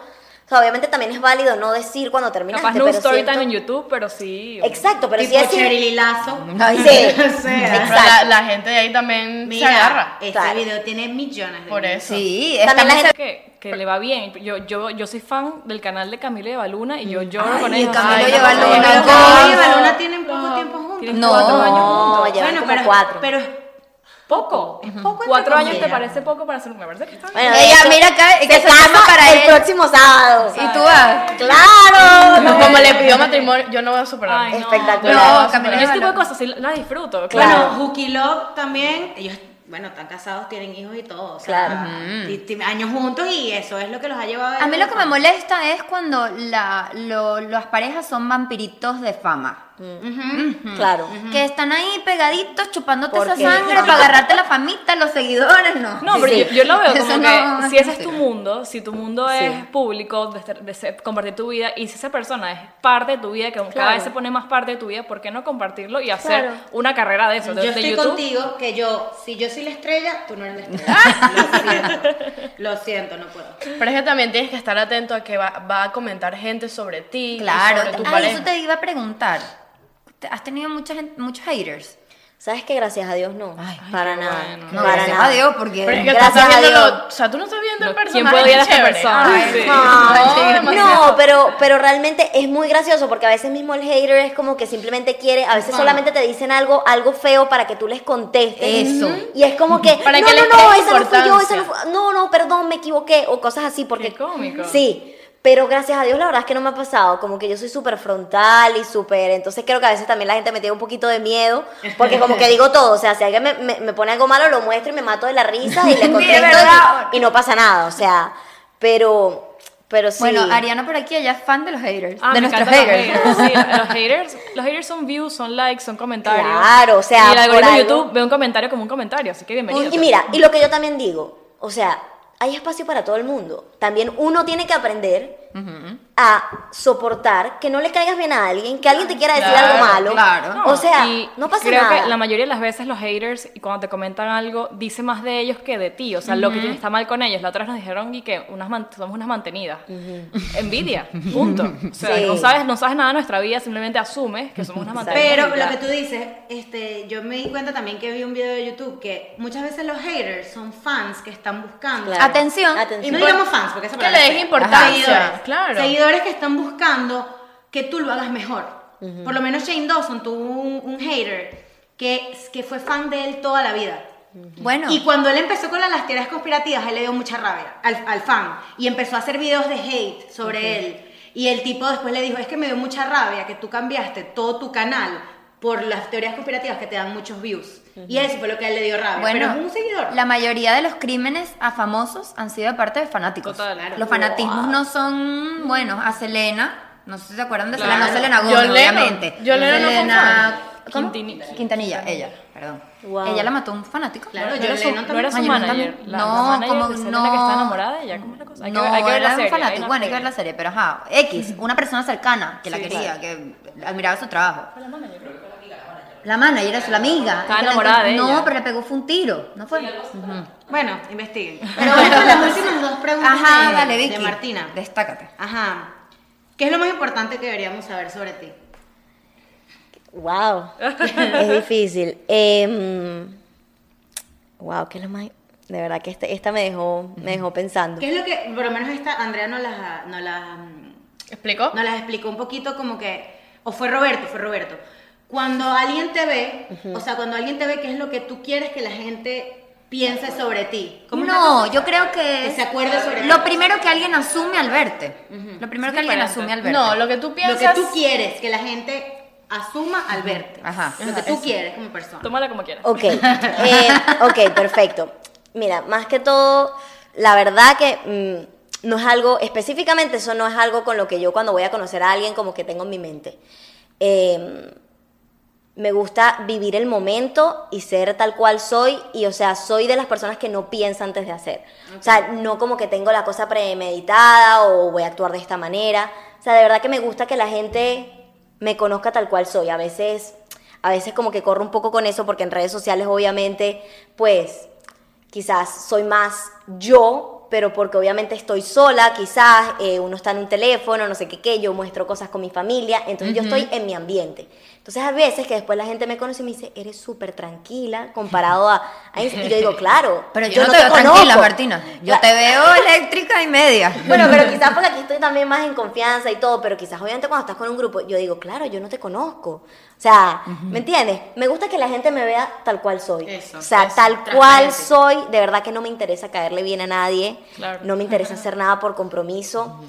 sea, obviamente también es válido no decir cuando terminaste. Capaz no un pero story siento- time en YouTube, pero sí. Exacto, pero tipo sí decir... Cheryl Lazo. Ay, Sí, *laughs* O sea, Pero la, la gente de ahí también se agarra. Mira, este Claro. video tiene millones de Por eso. Sí, También la gente- que, que le va bien. Yo, yo, yo soy fan del canal de Camilo y Baluna y yo lloro con ellos. Camilo Ay, y Baluna, Camilo y Baluna tienen poco tiempo juntos. No. cuatro años No, juntos. Bueno, pero, cuatro. pero Poco. poco Cuatro años te parece poco para hacer. Me parece que está bien. Bueno, Ella mira acá, que se casa para el él. próximo sábado. ¿Y tú vas? ¡Claro! No, como le pidió matrimonio, yo no voy a superar. Ay, no. Espectacular. No, y ese tipo de cosas sí las disfruto. Claro. Bueno, Hooky Love también, ellos, bueno, están casados, tienen hijos y todo. O sea, Claro. años juntos y eso es lo que los ha llevado A mí lo que me molesta es cuando la, lo- las parejas son vampiritos de fama. Claro. Que están ahí pegaditos chupándote esa sangre para agarrarte la famita, los seguidores, no. No, pero Sí. yo, yo lo veo *laughs* como no que si ese es tu mundo, si tu mundo es público, de, ser- de ser- compartir tu vida, y si esa persona es parte de tu vida, que cada vez se pone más parte de tu vida, ¿por qué no compartirlo y hacer Claro. una carrera de eso? De, Yo de estoy YouTube. contigo que yo, si yo soy la estrella, tú no eres la estrella. *laughs* lo siento. Lo siento, no puedo. Pero es que también tienes que estar atento a que va, va a comentar gente sobre ti. Claro, sobre tu ah, eso te iba a preguntar. ¿Te- ¿Has tenido mucha gente- muchos haters? ¿Sabes que Gracias a Dios no. Ay, para nada. bueno. No, para gracias nada. a Dios, porque... Pero es que tú Gracias estás a Dios. lo- o sea, tú no estás viendo el ¿quién personaje puede odiar a esta persona? Ay, Sí. No, demasiado. no, pero, pero realmente es muy gracioso porque a veces mismo el hater es como que simplemente quiere, a veces solamente te dicen algo, algo feo para que tú les contestes. Eso. Y es como que, Para no, que no, no, esa no fui yo, esa no fue, no, no, perdón, me equivoqué, o cosas así, porque... Qué cómico. Sí, pero gracias a Dios la verdad es que no me ha pasado, como que yo soy súper frontal y súper, entonces creo que a veces también la gente me tiene un poquito de miedo, porque como que digo todo, o sea, si alguien me, me- me pone algo malo, lo muestro y me mato de la risa y le *laughs* contesto y, y no pasa nada, o sea, pero, pero sí. Bueno, Ariana por aquí, ella es fan de los haters. Ah, de nuestros los haters. *laughs* Sí, los haters. Los haters son views, son likes, son comentarios. Claro, o sea, Y el algoritmo de YouTube ve un comentario como un comentario, así que bienvenido. Y mira, y lo que yo también digo, o sea, hay espacio para todo el mundo. También uno tiene que aprender a soportar que no le caigas bien a alguien, que alguien te quiera decir Claro, algo malo. claro. O sea, y no pasa creo nada. que la mayoría de las veces los haters, y cuando te comentan algo, dice más de ellos que de ti. O sea, lo que está mal con ellos. La otra vez nos dijeron y que unas man- somos unas mantenidas. Envidia, punto. *laughs* O sea, Sí. no, sabes, no sabes nada de nuestra vida, simplemente asumes que somos unas mantenidas. Pero lo que tú dices, este, yo me di cuenta también que vi un video de YouTube que muchas veces los haters son fans que están buscando. Claro. Atención. Atención. Y no digamos fans, porque esa Que palabra le es des importancia, Seguidores. Claro. Seguidores que están buscando que tú lo hagas mejor. Por lo menos Shane Dawson tuvo un, un hater que, que fue fan de él toda la vida. Bueno, Y cuando él empezó con las teorías conspirativas, él le dio mucha rabia al, al fan y empezó a hacer videos de hate sobre él. Y el tipo después le dijo, es que me dio mucha rabia que tú cambiaste todo tu canal por las teorías conspirativas que te dan muchos views. Y eso fue lo que a él le dio rabia. bueno, Pero es un seguidor. la mayoría de los crímenes a famosos han sido de parte de fanáticos. Total, claro. Los fanatismos no son buenos. A Selena, no sé si se acuerdan de Claro. Selena, no Selena Gómez, Lennon. obviamente. Fue un Selena- ¿cómo? Quintanilla. Quintanilla, ella, perdón. Wow. Ella la mató un fanático. Claro, era su, no era su Ay, yo manager. La, no, la manager como de Selena no. que está enamorada de ella. ¿Cómo es la cosa? Hay, no, que, hay que ver la serie. fanático. hay Bueno, hay que ver serie. la serie, pero ajá, X, *laughs* una persona cercana que la Sí, quería, claro. que admiraba su trabajo. La manager, es la amiga. Estaba la enamorada de No, ella. pero le pegó fue un tiro, ¿no fue? Ujú. Bueno, investiguen. Pero con las últimas dos preguntas Ajá, de, dale, de Vicky. Martina. Destácate. Ajá. ¿Qué es lo más importante que deberíamos saber sobre ti? Wow, es difícil. Em, wow, ¿qué es lo más? De verdad que este- esta me dejó, me dejó pensando. ¿Qué es lo que, por lo menos esta, Andrea nos las, nos las, mm, ¿Explicó? nos las explicó un poquito como que, o fue Roberto, fue Roberto. Cuando alguien te ve, o sea, cuando alguien te ve, ¿qué es lo que tú quieres que la gente piense sobre ti? ¿Cómo es la No, yo creo que Que se acuerde sobre lo ti. primero que alguien asume al verte. Lo primero que alguien asume al verte. No, lo que tú Lo piensas... que tú quieres que la gente asuma al verte. Ajá. Lo que tú quieres como persona. Tómala como quieras. Ok, *laughs* eh, ok, perfecto. Mira, más que todo, la verdad que mm, no es algo, específicamente eso no es algo con lo que yo cuando voy a conocer a alguien como que tengo en mi mente. Eh, me gusta vivir el momento y ser tal cual soy y o sea, soy de las personas que no piensa antes de hacer. O sea, no como que tengo la cosa premeditada o voy a actuar de esta manera. O sea, de verdad que me gusta que la gente me conozca tal cual soy. A veces a veces como que corro un poco con eso porque en redes sociales obviamente pues quizás soy más yo, pero porque obviamente estoy sola, quizás eh, uno está en un teléfono, no sé qué qué, yo muestro cosas con mi familia, entonces yo estoy en mi ambiente. Entonces a veces que después la gente me conoce y me dice, eres súper tranquila comparado a, a Insta". Y yo digo, claro, Pero yo, no te te veo tranquila, conozco". Martina. Yo te veo *laughs* eléctrica y media. bueno, pero quizás porque aquí estoy también más en confianza y todo, pero quizás obviamente cuando estás con un grupo, yo digo, claro, yo no te conozco. O sea, ¿me entiendes? Me gusta que la gente me vea tal cual soy. Eso, o sea, eso, tal cual soy. De verdad que no me interesa caerle bien a nadie. Claro. No me interesa hacer nada por compromiso.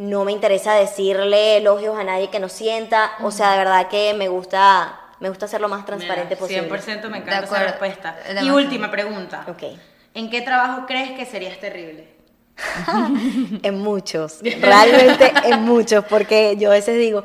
No me interesa decirle elogios a nadie que no sienta. O sea, de verdad que me gusta, me gusta ser lo más transparente Mira, posible. 100% me De encanta esa respuesta. Y Demasiado. última pregunta. Ok. ¿En qué trabajo crees que serías terrible? *laughs* En muchos, realmente en muchos, porque yo a veces digo,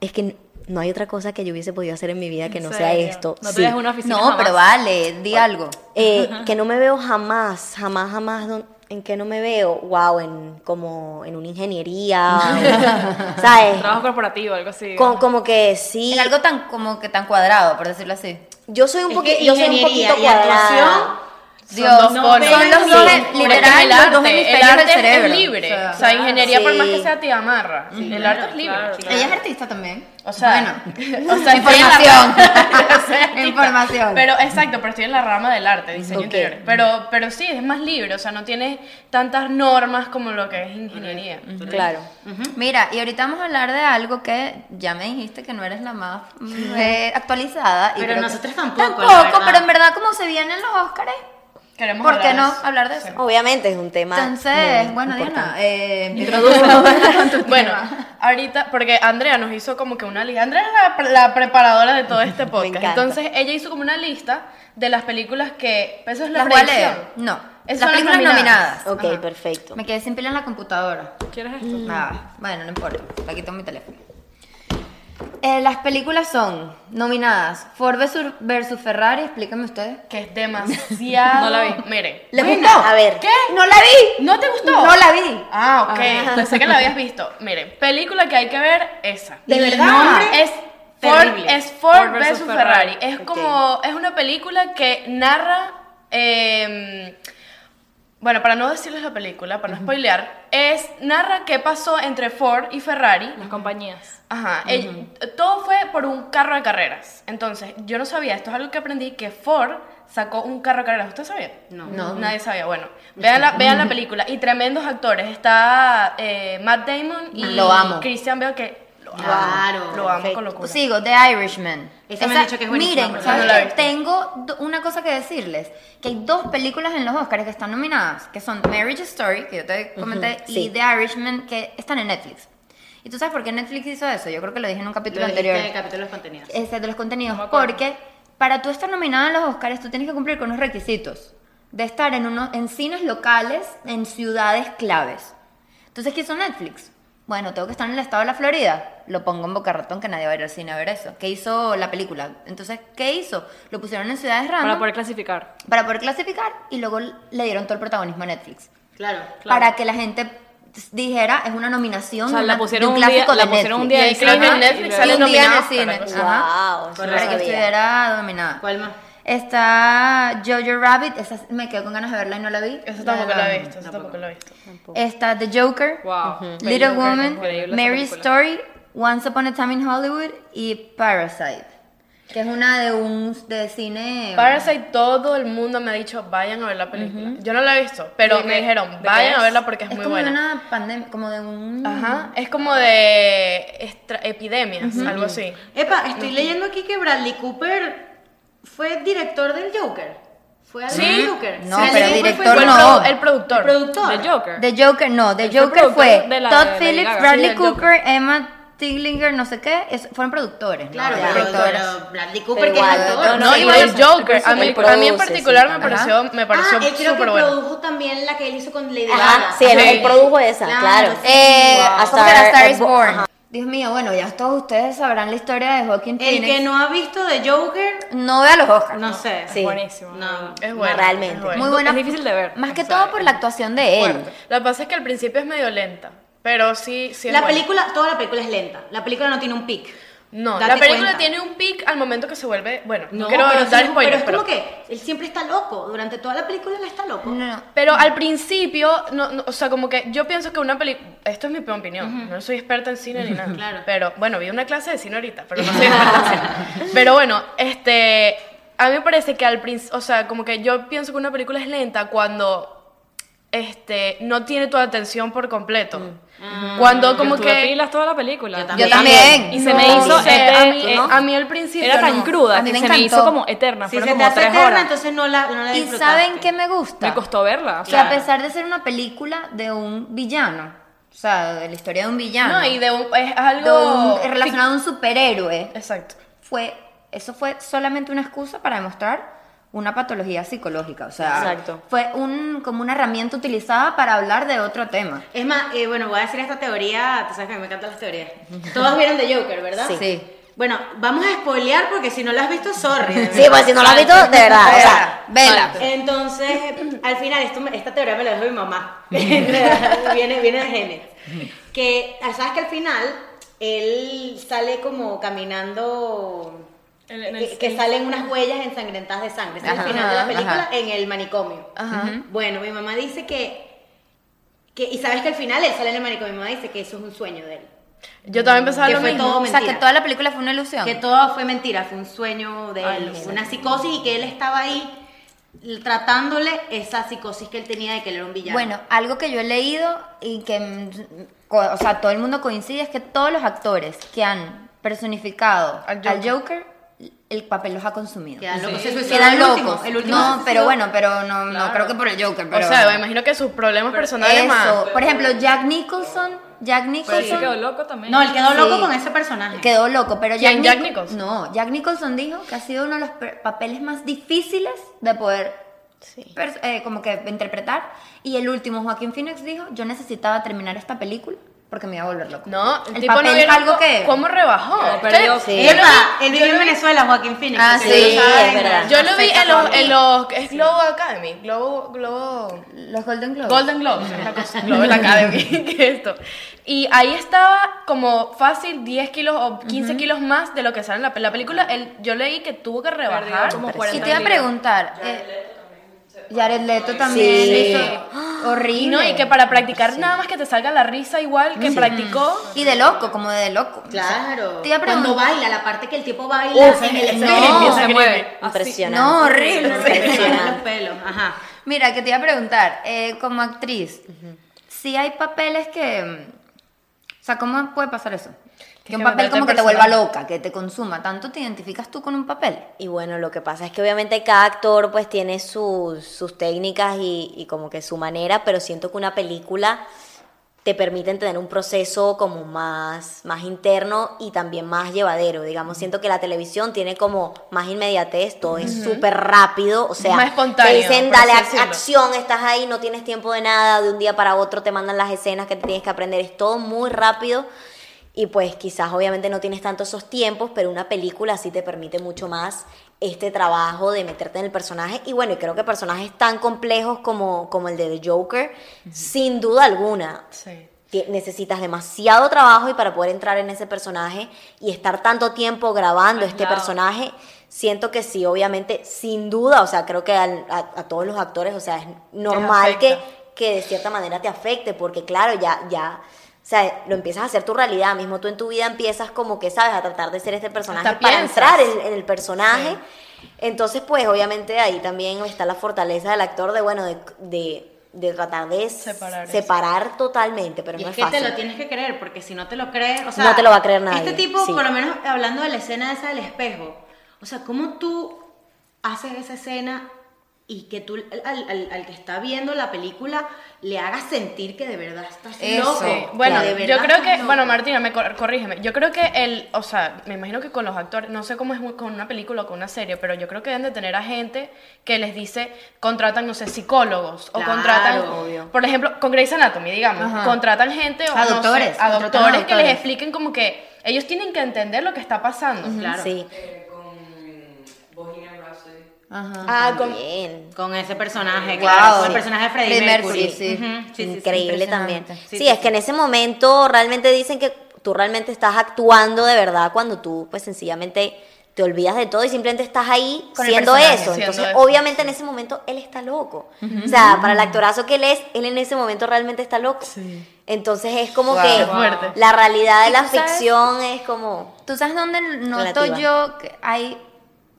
es que no hay otra cosa que yo hubiese podido hacer en mi vida que ¿En no sea esto. No te Sí. una oficina No, jamás. pero vale, di algo. Eh, que no me veo jamás, jamás, jamás. don- ¿En qué no me veo? Wow, en como en una ingeniería, *laughs* o- ¿sabes? Trabajo corporativo, algo así. Con- como que sí. En algo tan como que tan cuadrado, por decirlo así. Yo soy un poquito, yo soy un ingeniería poquito y actuación cuadrada. Dios, no son los dos, literal, el los dos arte, el hemisferios arte del cerebro. es libre. O sea, O sea, ingeniería por más que sea te amarra. el arte es libre, claro. Ella es artista también. O sea, bueno, *laughs* o sea, estoy en la información. *laughs* *laughs* Información. Pero exacto, pero estoy en la rama del arte, diseño Ok. interior. Pero, pero sí, es más libre, o sea, no tiene tantas normas como lo que es ingeniería. Claro. Mira, y ahorita vamos a hablar de algo que ya me dijiste que no eres la más eh, actualizada. y Pero creo que- nosotros tampoco, la Tampoco, pero en verdad, como se vienen los Óscares, Queremos ¿por qué hablar no de eso. hablar de eso? Obviamente es un tema. Entonces, muy bueno, Diana, eh, *laughs* *laughs* Bueno, ahorita, porque Andrea nos hizo como que una lista. Andrea es la, la preparadora de todo este *laughs* podcast. Entonces, ella hizo como una lista de las películas que. Eso es la ¿Las leer? No. Esas Las son las películas nominadas. Ok, Ajá. perfecto. Me quedé sin pila en la computadora. ¿Quieres esto? Ah, bueno, no importa. Aquí tengo mi teléfono. Eh, las películas son nominadas Ford versus, versus Ferrari, explíquenme ustedes. Que es *laughs* demasiado. No la vi. Mire. ¿Les Bueno, gustó? a ver. ¿Qué? ¿No la vi? ¿No te gustó? No la vi. Ah, ok. *laughs* Pensé que la habías visto. Miren, película que hay que ver, esa. ¿De Y el verdad? nombre Es Ford, es Ford Ford versus versus Ferrari. Ferrari. Es como, es una película que narra, eh, bueno, para no decirles la película, para no spoilear, es, narra qué pasó entre Ford y Ferrari. Las compañías. Ajá, ell- todo fue por un carro de carreras. Entonces, yo no sabía, esto es algo que aprendí, que Ford sacó un carro de carreras. ¿Usted sabía? No. No. Nadie sabía. Bueno, vean la, vean la película. Y tremendos actores. Está eh, Matt Damon y Lo amo. Christian Bale, que lo amo. Claro, Lo amo con locura. Sigo, The Irishman. Esa me han dicho que es Miren, pero ¿sabes no la he qué? visto. Tengo do- una cosa que decirles. Que hay dos películas en los Oscars que están nominadas, que son Marriage Story, que yo te comenté, sí. y The Irishman, que están en Netflix. ¿Y tú sabes por qué Netflix hizo eso? Yo creo que lo dije en un capítulo Lo dijiste anterior. en el capítulo de los contenidos. este, de los contenidos, No me acuerdo. porque para tú estar nominada en los Oscars, tú tienes que cumplir con unos requisitos de estar en, uno, en cines locales en ciudades claves. Entonces, ¿qué hizo Netflix? Bueno, tengo que estar en el estado de la Florida. Lo pongo en Boca Ratón, que nadie va a ir al cine a ver eso. ¿Qué hizo la película? Entonces, ¿qué hizo? Lo pusieron en ciudades random Para poder clasificar. para poder clasificar y luego le dieron todo el protagonismo a Netflix. Claro. Para que la gente dijera, es una nominación O sea, de, la pusieron de un un día- clásico la de pusieron un día en Ajá, Netflix y un día en el cine. Wow, para que estuviera dominada. ¿Cuál más? Está Jojo Rabbit, esa me quedo con ganas de verla y no la vi. Eso tampoco lo he visto, eso tampoco lo he visto. Está The Joker, Wow. Little Joker, Woman, esa Mary's. Story, Once Upon a Time in Hollywood y Parasite, que es una de un de cine. Parasite, todo el mundo me ha dicho, vayan a ver la película. Yo no la he visto, pero ¿De me dijeron, vayan a es? verla porque es, es muy como de buena. una pandemia, como de un. Ajá, es como de epidemias, algo así. Epa, estoy leyendo aquí que Bradley Cooper fue director del Joker. ¿Fue algo Sí. Joker? No, pero Cooper director fue Fue el, no. produ- el productor. El productor. The Joker. The Joker, no, fue Joker fue de la- Todd de Phillips. Bradley Sí, Joker. Cooper, Emma Tiglinger, no sé qué, es- fueron productores. ¿no? Claro, Los pero, Bradley Cooper Pero que es igual, actor. no, igual el Joker. A mí, a mí en particular sí. me pareció, me pareció ah, él creo que bueno. produjo también la que él hizo con Lady Gaga. sí, él, Sí. produjo esa, claro. Eh, Wow. ¿cómo A Star- eh, is bo- Born? ajá. Dios mío, bueno, ya todos ustedes sabrán la historia de Joaquin El Phoenix. que no ha visto de Joker, No vea los Oscars. no sé. Sí. Buenísimo. No. Es bueno. Realmente. es bueno. Muy buena. Es difícil de ver. Más que O sea, todo por la actuación de él. fuerte. Lo que pasa es que al principio es medio lenta, pero sí, sí es La buena. película, toda la película es lenta. La película no tiene un pic. No, Date la película cuenta. tiene un pic al momento que se vuelve, bueno, no, No, quiero pero, dar sí, spoilers, pero es pero, como que él siempre está loco. Durante toda la película él está loco. No. pero al principio, no, no, o sea, como que yo pienso que una película, esto es mi opinión, no soy experta en cine ni nada, Claro. pero bueno, vi una clase de cine ahorita, pero no soy experta en cine. *laughs* Pero bueno, este, a mí me parece que al principio, o sea, como que yo pienso que una película es lenta cuando este, no tiene tu atención por completo. Cuando como Yo que... pilas toda la película. Yo Yo también. Y se No, me hizo no sé, ete- a, mí, eh, a mí al principio Era tan no. cruda A mí que me se me encantó. hizo como eterna. Si Fueron se te como hace tres eterna, horas. entonces no la, no la ¿Y saben qué me gusta? Me costó verla. o sea, a pesar de ser una película de un villano, o sea, de la historia de un villano, No, y de un, es de algo... un- relacionado a un superhéroe, Exacto. fue, eso fue solamente una excusa para demostrar una patología psicológica. O sea, Exacto. fue un, como una herramienta utilizada para hablar de otro tema. Es más, eh, bueno, voy a decir esta teoría. Tú sabes que a mí me encantan las teorías. Todos vieron The Joker, ¿verdad? Sí. Bueno, vamos a spoilear porque si no la has visto, sorry. de Sí, pues si no lo has visto, de verdad, o sea, Vela. Entonces, *clears throat* al final, esto, esta teoría me la dejó mi mamá. *laughs* *laughs* viene, viene de genes. Que, ¿sabes que al final él sale como caminando... En- en el- que, que salen unas huellas ensangrentadas de sangre. Es el Ajá, final de la película ajá. en el manicomio. Ajá. Bueno, mi mamá dice que, que... Y sabes que al final él sale en el manicomio. Mi mamá dice que eso es un sueño de él. Yo también pensaba Que lo fue mismo. todo O sea, mentira. que toda la película fue una ilusión. Que todo fue mentira, fue un sueño de Ay, él, mira. una psicosis y que él estaba ahí tratándole esa psicosis que él tenía de que él era un villano. Bueno, algo que yo he leído y que, mm, o sea, todo el mundo coincide es que todos los actores que han personificado Al al Joker. El papel los ha consumido. Quedan locos. Sí. Se suicidó Quedan el locos. último, el último no, pero bueno, pero no, no creo que por el Joker. Pero, O sea, me imagino que sus problemas personales eso. más... Por ejemplo, Jack Nicholson, Jack Pero sí Nicholson quedó loco también. No, él quedó Sí. loco con ese personaje. quedó loco, pero Jack, ¿Quién, Jack Nic- Nicholson? No, Jack Nicholson dijo que ha sido uno de los papeles más difíciles de poder sí. eh, como que interpretar. Y el último, Joaquín Phoenix dijo, yo necesitaba terminar esta película porque me iba a volver loco. No, el, El tipo papel no algo que- ¿Cómo rebajó? No, perdió, sí. Yo lo Epa, vi- él en Venezuela, Joaquín Phoenix. Ah, sí, es verdad. Yo lo vi en los, en los es Globo Academy, Globo, Globo, Los Golden Globes. Golden Globes, es la cosa, Globo Academy, *laughs* que es esto. Y ahí estaba como fácil 10 kilos o 15 kilos más de lo que sale en la, la película. Él, yo leí que tuvo que rebajar. Perdió como Y 40 te iba a preguntar, eh, Jared Leto también Sí. hizo horrible. Y no, y que para practicar nada más que te salga la risa igual que practicó. Y de loco, como de loco. Claro. Te iba a Cuando baila, la parte que el tipo baila Uf, en el no, se mueve. Impresionante. No, horrible. los Impresionante. pelos. Ajá. Mira, que te iba a preguntar, eh, como actriz, si hay papeles que... mm, O sea, ¿cómo puede pasar eso? Que un papel como que te vuelva loca, que te consuma. ¿Tanto te identificas tú con un papel? Y bueno, lo que pasa es que obviamente cada actor pues tiene sus, sus técnicas y, y como que su manera, pero siento que una película te permite tener un proceso como más, más interno y también más llevadero. Digamos, siento que la televisión tiene como más inmediatez, todo es súper rápido, o sea, Más espontáneo, te dicen, dale así ac- decirlo". acción, estás ahí, no tienes tiempo de nada, de un día para otro te mandan las escenas que te tienes que aprender, es todo muy rápido. Y pues quizás obviamente no tienes tanto esos tiempos, pero una película sí te permite mucho más este trabajo de meterte en el personaje. Y bueno, y creo que personajes tan complejos como, como el de The Joker, sin duda alguna, Sí. necesitas demasiado trabajo y para poder entrar en ese personaje y estar tanto tiempo grabando este personaje, siento que sí, obviamente, sin duda, o sea, creo que al- a, a todos los actores, o sea, es normal que, que de cierta manera te afecte, porque claro, ya, ya, sea, lo empiezas a hacer tu realidad, mismo. Tú en tu vida empiezas como que, sabes, a tratar de ser este personaje para entrar en, en el personaje. Entonces, pues, obviamente ahí también está la fortaleza del actor de, bueno, de, de, de tratar de Separar totalmente, pero Y no es es, que te lo tienes que creer, porque si no te lo crees, o sea, No te lo va a creer nadie, Este tipo, sí. por lo menos hablando de la escena esa del espejo, o sea, ¿cómo tú haces esa escena y que tú al, al- al que está viendo la película le hagas sentir que de verdad estás Eso, loco? sí. Bueno, de yo verdad creo que, loco? bueno, Martina, me cor- corrígeme. Yo creo que el, o sea, me imagino que con los actores, no sé cómo es con una película o con una serie, pero yo creo que deben de tener a gente que les dice, contratan, no sé, psicólogos Claro, o contratan, obvio. por ejemplo, con Grey's Anatomy, digamos, Ajá. contratan gente o A no sé, doctores, a contratan a doctores que les expliquen como que ellos tienen que entender lo que está pasando. Claro. Sí. Ajá. Ah, también. Con ese personaje, Wow. claro, con el personaje de Freddie, Mercury. Sí. Sí, sí, sí. Increíble también. Sí, Sí, sí, es sí. que en ese momento realmente dicen que tú realmente estás actuando de verdad cuando tú pues sencillamente te olvidas de todo y simplemente estás ahí Con siendo eso. siendo Entonces, eso, obviamente en ese momento él está loco. O sea, para el actorazo que él es, él en ese momento realmente está loco. Entonces es como Wow. que la realidad de ¿Y la sabes? ficción es como ¿Tú sabes dónde noto Relativa. yo que hay...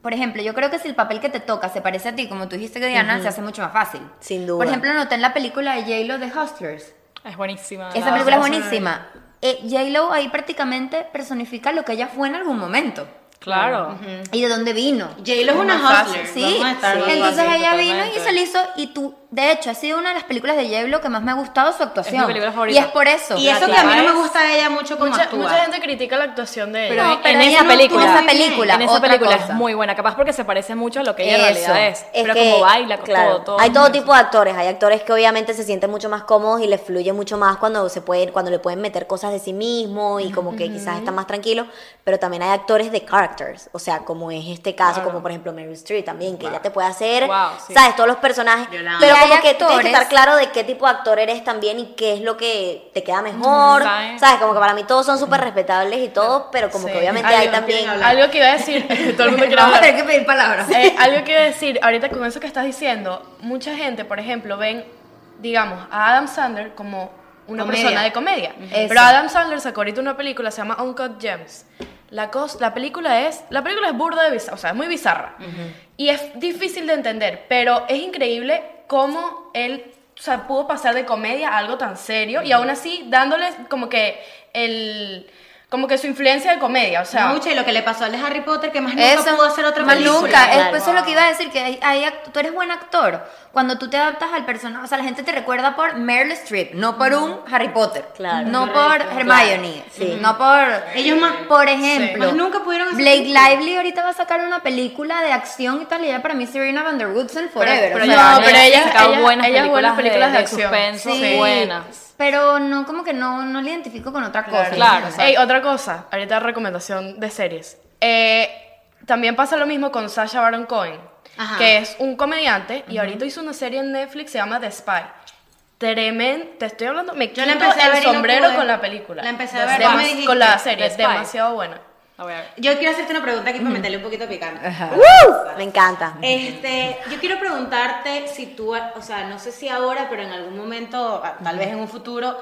Por ejemplo, yo creo que si el papel que te toca se parece a ti, como tú dijiste que Diana, se hace mucho más fácil. Sin duda. Por ejemplo, noté en la película de J-Lo de Hustlers. Es buenísima. Esa La- película es buenísima. Eh, J-Lo ahí prácticamente personifica lo que ella fue en algún momento. Claro. Y de dónde vino. J-Lo es una hustler. Sí, entonces ella vino y se le hizo y tú, de hecho, ha sido una de las películas de J-Lo que más me ha gustado su actuación. Es mi película Y favorita. es por eso. Y eso que a mí no me gusta de ella mucho como Mucha, actúa. mucha gente critica la actuación de Pero ella. No, en- pero en ella esa no película, en esa película, en esa otra película cosa. es muy buena, capaz porque se parece mucho a lo que ella en realidad es. Es pero que, como baila, claro, todo, todo. Hay todo tipo de actores. Hay actores que obviamente se sienten mucho más cómodos y les fluye mucho más cuando se pueden, cuando le pueden meter cosas de sí mismo y como que quizás están más tranquilos. Pero también hay actores de characters. O sea, como es este caso, como por ejemplo Mary Streep también, que ella te puede hacer, Wow, sí. ¿sabes? Todos los personajes. Yo la amo. Pero Como que tú tienes que actores- estar claro de qué tipo de actor eres también y qué es lo que te queda mejor. ¿sabes? ¿Sabes? Como que para mí todos son súper respetables y todo, pero como Sí. que obviamente Algo- hay también. Algo que iba a decir, *laughs* todo el mundo quiere Vamos a hablar. tener que pedir palabras. Eh, algo que iba a decir, ahorita con eso que estás diciendo, mucha gente, por ejemplo, ven, digamos, a Adam Sandler como una Comedia. persona de comedia. Eso. Pero Adam Sandler sacó ahorita una película, se llama Uncut Gems. La, cos- la película es, la película es burda de bizarra, o sea, es muy bizarra. Y es difícil de entender, pero es increíble cómo él, o sea, pudo pasar de comedia a algo tan serio y aún así dándoles como que el, como que su influencia de comedia, o sea. Mucho, y lo que le pasó al de Harry Potter, que más nunca Eso, pudo hacer otra más película. nunca. Claro. Eso es lo que iba a decir, que hay, hay tú eres buen actor cuando tú te adaptas al personaje. O sea, la gente te recuerda por Meryl Streep, no por un Harry Potter. Claro. No por Hermione. Sí. No por... Ellos más- Por ejemplo, Más nunca pudieron hacer Blake. Lively ahorita va a sacar una película de acción y tal, y ella para mí Serena Van der Woodsen forever. pero o ya- sea, No, ya pero ha ella- sacado ella- buenas ella películas, buenas películas de de, acción. suspenso, Sí. buenas. Pero no, como que no, no le identifico con otra cosa. Claro, O sea, Ey, otra cosa, ahorita recomendación de series. Eh, también pasa lo mismo con Sasha Baron Cohen, Ajá. que es un comediante y ahorita hizo una serie en Netflix, se llama The Spy. Tremendo, te estoy hablando, me Yo quito la empecé a el ver y no sombrero con la película. La empecé a ver, ¿cuál me dijiste? con la serie, es demasiado buena. A ver. Yo quiero hacerte una pregunta aquí para meterle un poquito picante. Me encanta. Este, yo quiero preguntarte si tú, o sea, no sé si ahora, pero en algún momento, ah, tal vez en un futuro,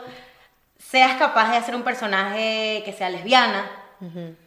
seas capaz de hacer un personaje que sea lesbiana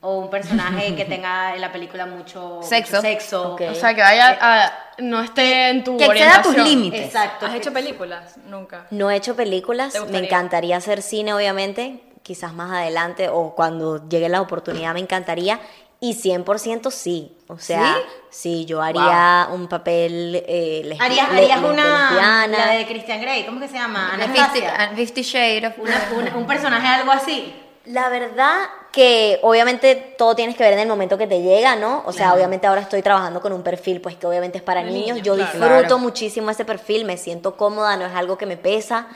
o un personaje que tenga en la película mucho Sexo. mucho sexo. Ok. O sea, que vaya a, no esté en tu que exceda tus límites. Exacto. ¿Has hecho películas? Nunca. No he hecho películas, ¿Te me encantaría hacer cine, obviamente. Quizás más adelante o cuando llegue la oportunidad me encantaría. Y 100% sí. O sea, sí, yo haría un papel eh, lesbi- Harías, harías una. lesbiana. La de Christian Grey, ¿cómo que se llama? Anastasia. Fifty Shades of Una- una- un personaje algo así. La verdad que obviamente todo tienes que ver en el momento que te llega, ¿no? O sea, obviamente ahora estoy trabajando con un perfil pues que obviamente es para niños. niños, Yo claro. disfruto Claro. muchísimo ese perfil, me siento cómoda, no es algo que me pesa,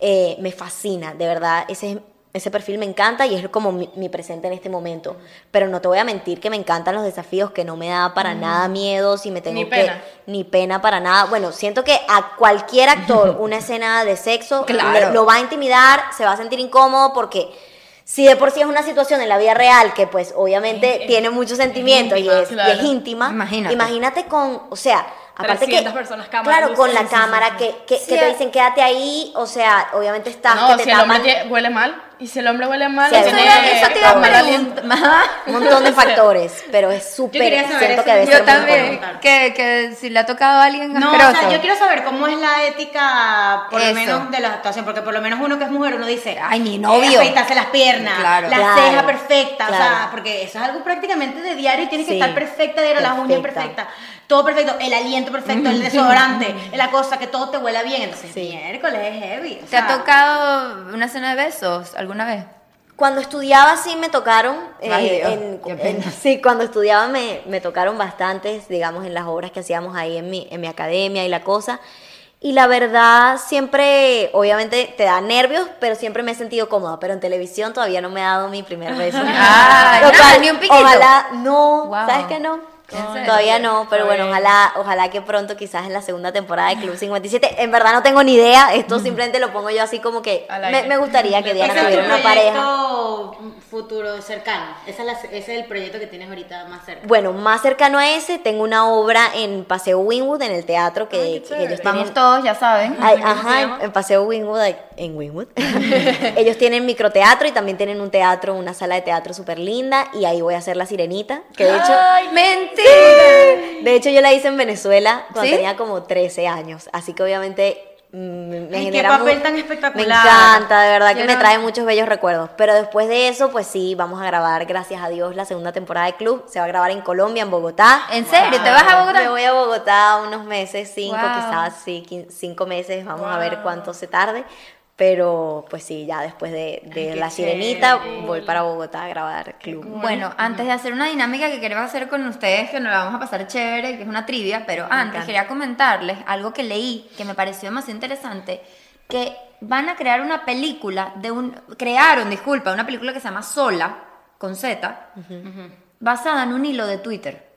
eh, me fascina, de verdad, ese, ese perfil me encanta y es como mi, mi presente en este momento. Pero no te voy a mentir que me encantan los desafíos, que no me da para nada miedo, si me tengo Ni que... pena. Ni pena para nada. Bueno, siento que a cualquier actor *laughs* una escena de sexo Claro. le- lo va a intimidar, se va a sentir incómodo porque si de por sí es una situación en la vida real que pues obviamente tiene muchos sentimientos y, es, y es íntima, Imagínate. imagínate con, o sea, aparte que 300 personas, cámara, claro, con la sí, cámara sí. que, que, Sí, que te eh. dicen quédate ahí, o sea, obviamente estás No, que te si el hombre huele mal, y si el hombre huele mal, eso tiene iba- que- Eso te iba a preguntar. *laughs* un montón de factores, pero es súper, quería saber siento que debe mismo. ser Yo también, que, que si le ha tocado a alguien No, o sea, yo quiero saber cómo es la ética, por Eso. lo menos, de la actuación, porque por lo menos uno que es mujer, uno dice, Ay, mi eh, novio. afeitarse las piernas, Claro. la Claro, ceja perfecta, o sea, porque eso es algo prácticamente de diario y tienes que estar perfecta, de ir a las uñas perfecta. Todo perfecto, el aliento perfecto, el *laughs* desodorante, la cosa, que todo te huela bien, entonces, Sí. miércoles es heavy. o ¿Te ha tocado una escena de besos alguna vez? Cuando estudiaba sí me tocaron, eh, Ay, Dios, en- qué en- pena. sí, cuando estudiaba me, me tocaron bastantes, digamos, en las obras que hacíamos ahí en mi, en mi academia y la cosa. Y la verdad, siempre, obviamente te da nervios, pero siempre me he sentido cómoda. Pero en televisión todavía no me ha dado mi primer beso. *laughs* Ay, cual, ni un piquito. Ojalá, no, Wow. ¿sabes qué no? Todavía no, pero bueno, ojalá, ojalá que pronto, quizás en la segunda temporada de Club 57. En verdad no tengo ni idea, esto simplemente lo pongo yo así como que me, gustaría que Diana tuviera tu una pareja. proyecto futuro cercano, ese es, la- ese es el proyecto que tienes ahorita más cerca. Bueno, más cercano a ese, tengo una obra en Paseo Winwood, en el teatro que, que ellos Vamos tienen. todos, ya saben. Ay, ¿Cómo se ajá, en, Paseo Winwood, en Winwood. *laughs* ellos tienen microteatro y también tienen un teatro, una sala de teatro súper linda y ahí voy a hacer La Sirenita, que de hecho... ¡Ay, mentira! De hecho, yo la hice en Venezuela cuando ¿Sí? tenía como 13 años, así que obviamente mm, me Ay, qué papel tan Me espectacular. encanta, de verdad que me trae muchos bellos recuerdos. Pero después de eso, pues sí, vamos a grabar, gracias a Dios, la segunda temporada de Club. Se va a grabar en Colombia, en Bogotá. ¿En serio? ¿Te vas a Me Bogotá? voy a Bogotá unos meses, cinco, Wow. quizás sí, cinco meses, vamos a ver cuánto se tarde. Pero pues sí, ya después de, de Ay, qué La Sirenita chévere. voy para Bogotá a grabar Club. Bueno, antes de hacer una dinámica que queremos hacer con ustedes, que nos la vamos a pasar chévere, que es una trivia, pero antes encanta. quería comentarles algo que leí que me pareció demasiado interesante, que van a crear una película de un, crearon, disculpa, una película que se llama Sola, con Z, basada en un hilo de Twitter.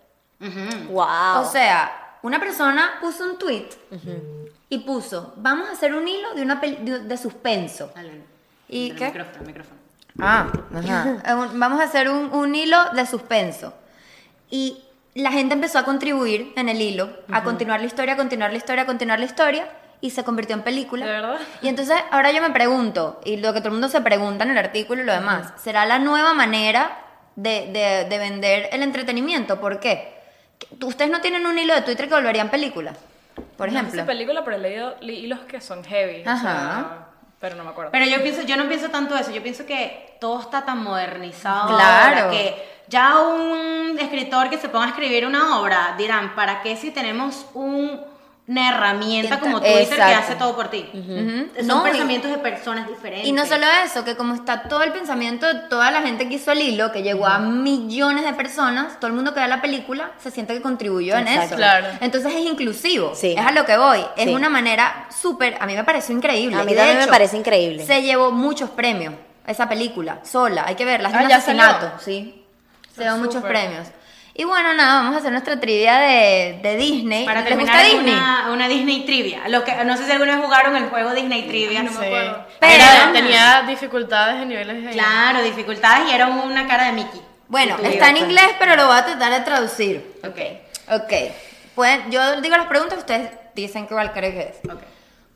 Wow. O sea, una persona puso un tweet y puso, vamos a hacer un hilo de una de, de suspenso. Dale, ¿Y el qué? micrófono, el micrófono. Ah, ajá. *laughs* Vamos a hacer un, un hilo de suspenso. Y la gente empezó a contribuir en el hilo, a continuar la historia, a continuar la historia, a continuar la historia, y se convirtió en película. ¿De verdad? Y entonces ahora yo me pregunto, y lo que todo el mundo se pregunta en el artículo y lo demás, ¿será la nueva manera de, de- de vender el entretenimiento? ¿Por qué? ¿Ustedes no tienen un hilo de Twitter que volverían película? Por No sé ejemplo. película, pero he leído hilos que son heavy. o Ajá. sea, pero no me acuerdo. Pero yo pienso, yo no pienso tanto eso, yo pienso que todo está tan modernizado Claro. ahora que ya un escritor que se ponga a escribir una obra dirán, ¿para qué si tenemos un- una herramienta como Twitter que Exacto. hace todo por ti? Son No, y- pensamientos de personas diferentes. Y no solo eso, que como está todo el pensamiento de toda la gente que hizo el hilo, que llegó a millones de personas, todo el mundo que ve la película se siente que contribuyó en eso. Claro. Entonces es inclusivo. Sí. Es a lo que voy. Es Sí. una manera súper, a mí me pareció increíble. A mí también me parece increíble. Se llevó muchos premios esa película, sola. Hay que verla, es Ah, un ya asesinato. salió. Sí. Se llevó muchos premios. Y bueno, nada, vamos a hacer nuestra trivia de, de Disney. Para ¿Les terminar gusta Disney? Una, una Disney Trivia. Lo que, no sé si alguna vez jugaron el juego Disney Trivia. No me acuerdo. Pero- Era- tenía dificultades de niveles de... Claro, dificultades y era una cara de Mickey. Bueno, está en inglés, pero lo voy a tratar de traducir. Ok. Ok. Pueden, yo digo las preguntas, ustedes dicen cuál creen que es. Ok.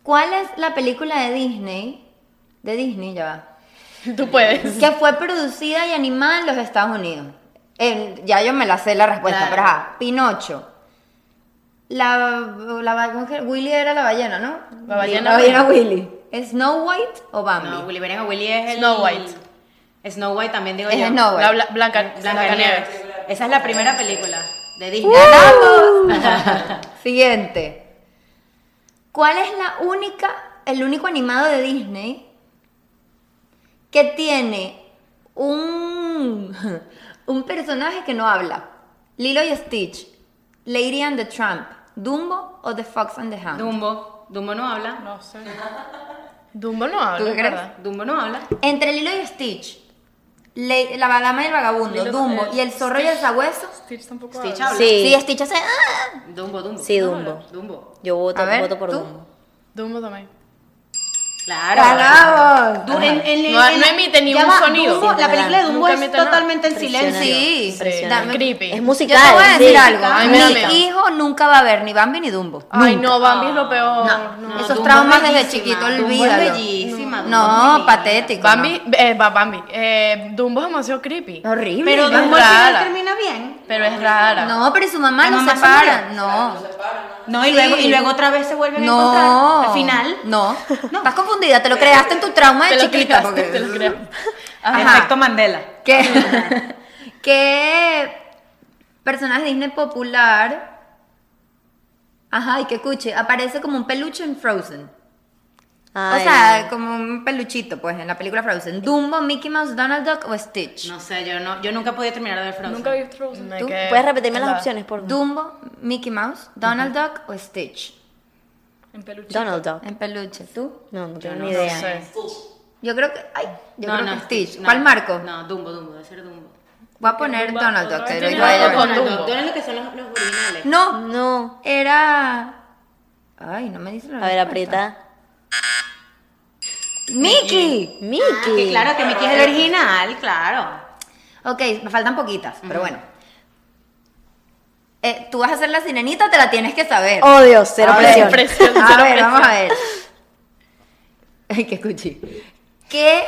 ¿Cuál es la película de Disney? De Disney, ya va. Tú puedes. Que fue producida y animada en los Estados Unidos. Ya yo me la sé la respuesta, Claro. pero ajá. Pinocho. La, la. Willy era la ballena, ¿no? La ballena La ballena Willy. ¿Es Snow White o Bambi? No, Willy Beren Willy es el... Snow White. Snow White también digo Es yo. Snow White. La Bla- Blanca, Blancanieves. Esa es la primera película de Disney. ¡Ganamos! *laughs* *laughs* Siguiente. ¿Cuál es la única, el único animado de Disney que tiene un, un personaje que no habla? Lilo y Stitch, Lady and the Tramp, Dumbo o The Fox and the Hound. Dumbo. Dumbo no habla. No sé. *laughs* Dumbo no habla, ¿Tú crees? ¿verdad? Dumbo no habla. Entre Lilo y Stitch, Le- La Dama y el Vagabundo, Lilo- Dumbo eh, y El Zorro y el Sabueso. Stitch tampoco Stitch habla. habla. Sí, Sí, Stitch hace... ¡ah! Dumbo, Dumbo. sí, Dumbo. Dumbo. Yo voto, A ver, voto por ¿tú? Dumbo. Dumbo también. Claro. ¡Ganamos! Du- en- en- No- en- no emite ni un sonido. Dumbo- la película de. Dumbo Nunca es totalmente en silencio. Sí. Creepy. Es Yo musical. te voy a decir sí. algo. Ay, Mi mira, hijo nunca va a ver ni Bambi ni Dumbo. Ay, Nunca. no, Bambi es lo peor. No, No. esos traumas es desde chiquito, Dumbo es olvídalo. bellísima, Dumbo No, patético. Bambi, eh, va, Bambi. Eh, Dumbo es demasiado creepy. no. Horrible. Pero ¿no? Dumbo al termina bien. Pero es rara. No, pero y su mamá mamá se separa. No. No, y, luego, y luego otra vez se vuelven a No. encontrar. Al final. No. Estás confundida, te lo creaste en tu trauma de Te lo chiquita. creaste, porque- te lo creo. Ajá. Efecto Mandela. ¿Qué, ¿Qué personaje Disney popular? Ajá, y que escuche, aparece como un peluche en Frozen. Ay, o sea, como un peluchito, pues, en la película Frozen. Dumbo, Mickey Mouse, Donald Duck o Stitch. No sé, yo no, yo nunca podía terminar de ver Frozen. Nunca vi Frozen. ¿Tú? ¿Puedes repetirme las la- opciones, por favor? Dumbo, Mickey Mouse, Donald Duck o Stitch. En peluche. Donald Duck. En peluche, ¿tú? No, no tengo Yo ni no idea. sé. Yo creo que. Ay, yo No, creo no, que Stitch. no. ¿Cuál marco? No, Dumbo, Dumbo, debe ser Dumbo. Voy a poner Dumbo, Donald otra Duck. vez tiene a ella. Donald. Duck. Donald Duck que son los, los originales. No, No. era. Ay, no me dice la A ver, respuesta. aprieta. ¡Mickey! Ah, Mickey. que claro, que Mickey es el original, claro. Ok, me faltan poquitas, pero bueno. Eh, Tú vas a hacer la sirenita, te la tienes que saber. Oh, Dios, cero A ver, presión. Presión, A ver, presión. vamos a ver. Ay, qué escuché. ¿Qué,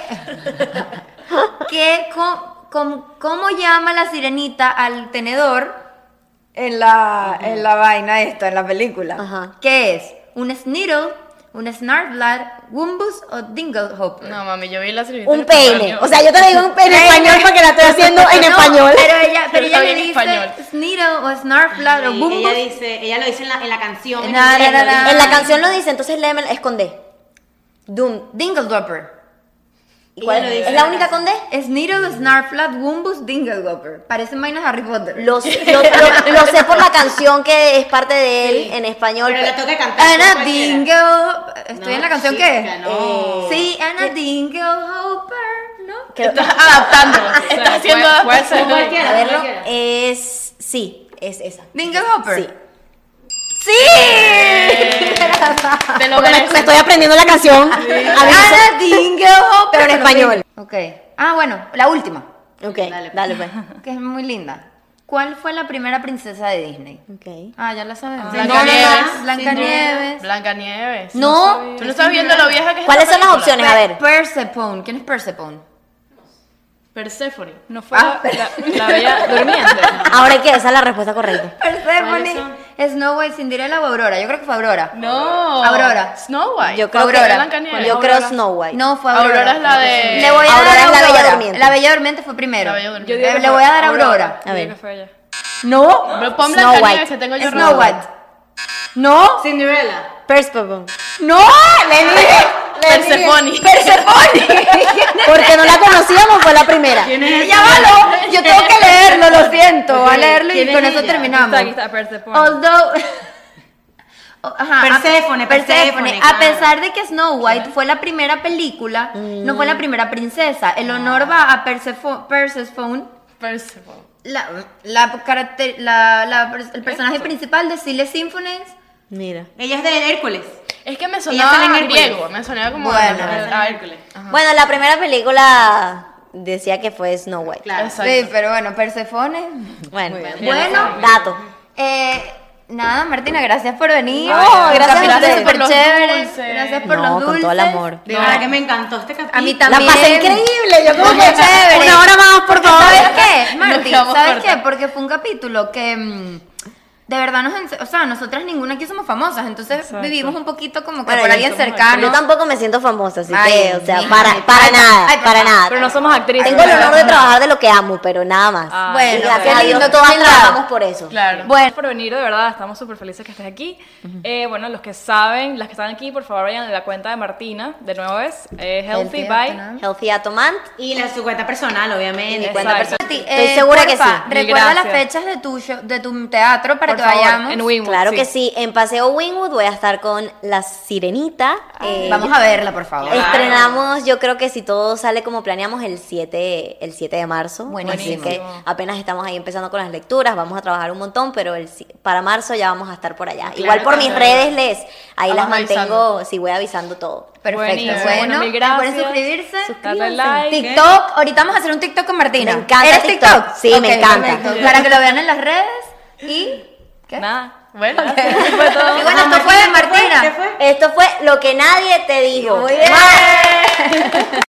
qué, com- cómo llama la sirenita al tenedor en la, en la vaina esta, en la película? Ajá. ¿Qué es? ¿Un Sniddle, un Snarflat, Wumbus o Dinglehopper? No, mami, yo vi la sirenita Un español. O sea, yo te digo un peine *laughs* en español porque la estoy haciendo en No, español. Pero ella, pero Pero ella bien dice. Sniddle o Snarflat o Wumbus. ella dice, ella lo dice en la, en la canción. en Na, inglés, na, lo na, dice. na. En la canción lo dice, entonces léeme, es con D. Doom. Dingledopper. Ella ¿Cuál? lo dice ¿Es la única con D? Sniddle, Snarflat, Wumbus, Dingledopper. Parecen vainas Harry Potter. Lo, lo- lo- lo sé por la canción que es parte de él en español. Pero tengo que cantar. Anna. Dingle. ¿Estoy No, en la canción chica, qué? no. Sí, Anna Dinglehopper, ¿no? Estás adaptándolo. *laughs* Estás haciendo adaptación. a verlo. Es. Sí, es esa. Dinglehopper. Sí. ¡Sí! *laughs* Te lo Porque me, me estoy aprendiendo la canción. A mí me Anna Dinglehopper. Pero en español. Ok. Ah, bueno, la última, Ok, Dale, dale, pues. pues. *laughs* que es muy linda. ¿Cuál fue la primera princesa de Disney? Ok. Ah, ya la sabemos. Blancanieves. Blancanieves. Blancanieve. No. Tú no estás viendo lo vieja que es ¿Cuáles esta son las opciones? A ver. Persephone. ¿Quién es Persephone? Persephone. No fue Ah, la, la, la *laughs* bella durmiente. Ahora que esa es la respuesta correcta. *laughs* Persephone. Snow White, Cinderella o Aurora. Yo creo que fue Aurora. No. Aurora. Snow White. Yo creo Aurora. que. Yo creo. Snow White. No, fue Aurora. Aurora es la de- Le voy a Aurora dar es la. Bella Durmiente. La Bella Durmiente fue primero. La Bella Durmiente. Yo Le, le voy a dar Aurora. A ver. fue ella. No. Pero pon Snow White. que tengo yo Snow. White. No. Cinderella. Persephone. No. Le dije. Persephone. Persephone. *laughs* Porque no la conocíamos, fue la primera. ¿Quién es Ya va, lo- Yo tengo que leerlo, lo siento. Voy a leerlo y ¿quién con es eso ella? terminamos. Aquí está, Persephone. Although. *laughs* Ajá, Perséfone, a- Perséfone, A claro. pesar de que Snow White fue la primera película, no fue la primera princesa. El honor va a Persephone, Persephone. la, la, caracter- la- la- el personaje principal de Silly Symphonies. Mira. Ella es de Hércules. Es que me sonaba en Hércules. griego. Me sonaba como Bueno. a Hércules. Ajá. Bueno, la primera película decía que fue Snow White. Claro. Exacto. Sí, pero bueno, Persephone. Bueno, Bueno, dato. eh, nada, Martina, gracias por venir. Un gracias a súper Por los chévere. dulces. Gracias por No, los con dulces. todo el amor. De verdad que me encantó este capítulo. A mí La también. pasé increíble. Yo como que chévere. una hora más, por favor. ¿Sabes qué, *laughs* Marti? quedamos ¿Sabes qué? Porque fue un capítulo que mm, de verdad nos, o sea, nosotras ninguna aquí somos famosas, entonces Exacto. vivimos un poquito como que Bueno, por alguien cercano. Yo tampoco me siento famosa, así Ay, que, o sea, para, para ay, nada, ay, para nada. Pero no somos actrices. Tengo el honor de trabajar de lo que amo, pero nada más. Ah, Bueno, y gracias qué a lindo, Dios todas trabajamos por eso. Claro. Bueno, Gracias por venir, de verdad, estamos súper felices que estés aquí. Eh, bueno, los que saben, las que están aquí, por favor vayan a la cuenta de Martina, de nuevo es eh, Healthy, Healthy by... Atomant. Healthy Atomant. Y la su cuenta personal, obviamente. Mi cuenta personal. Estoy segura que porfa, sí. Mil Recuerda las fechas de tu show- de tu teatro para que favor, vayamos. en Winwood, Claro que sí, en Paseo Wingwood voy a estar con La Sirenita. eh, Vamos a verla, por favor. Estrenamos, yo creo que si todo sale como planeamos, el 7, el 7 de marzo. Buenísimo. Así que apenas estamos ahí empezando con las lecturas, vamos a trabajar un montón, pero el, si- para marzo ya vamos a estar por allá. Igual por mis claro. redes les, ahí Vamos las mantengo, avisando. sí voy avisando todo. Perfecto. Bueno, Bueno, gracias. suscribirse. Dale like. TikTok, ahorita vamos a hacer un TikTok con Martina. Me encanta ¿Eres TikTok. TikTok? Sí, me encanta. perfecto. Para que lo vean en las redes y... ¿Qué? Nada. Bueno, Ok. *laughs* Eso fue todo. Y bueno, esto fue de Martina. ¿Qué fue? Esto fue lo que nadie te dijo. Muy bien.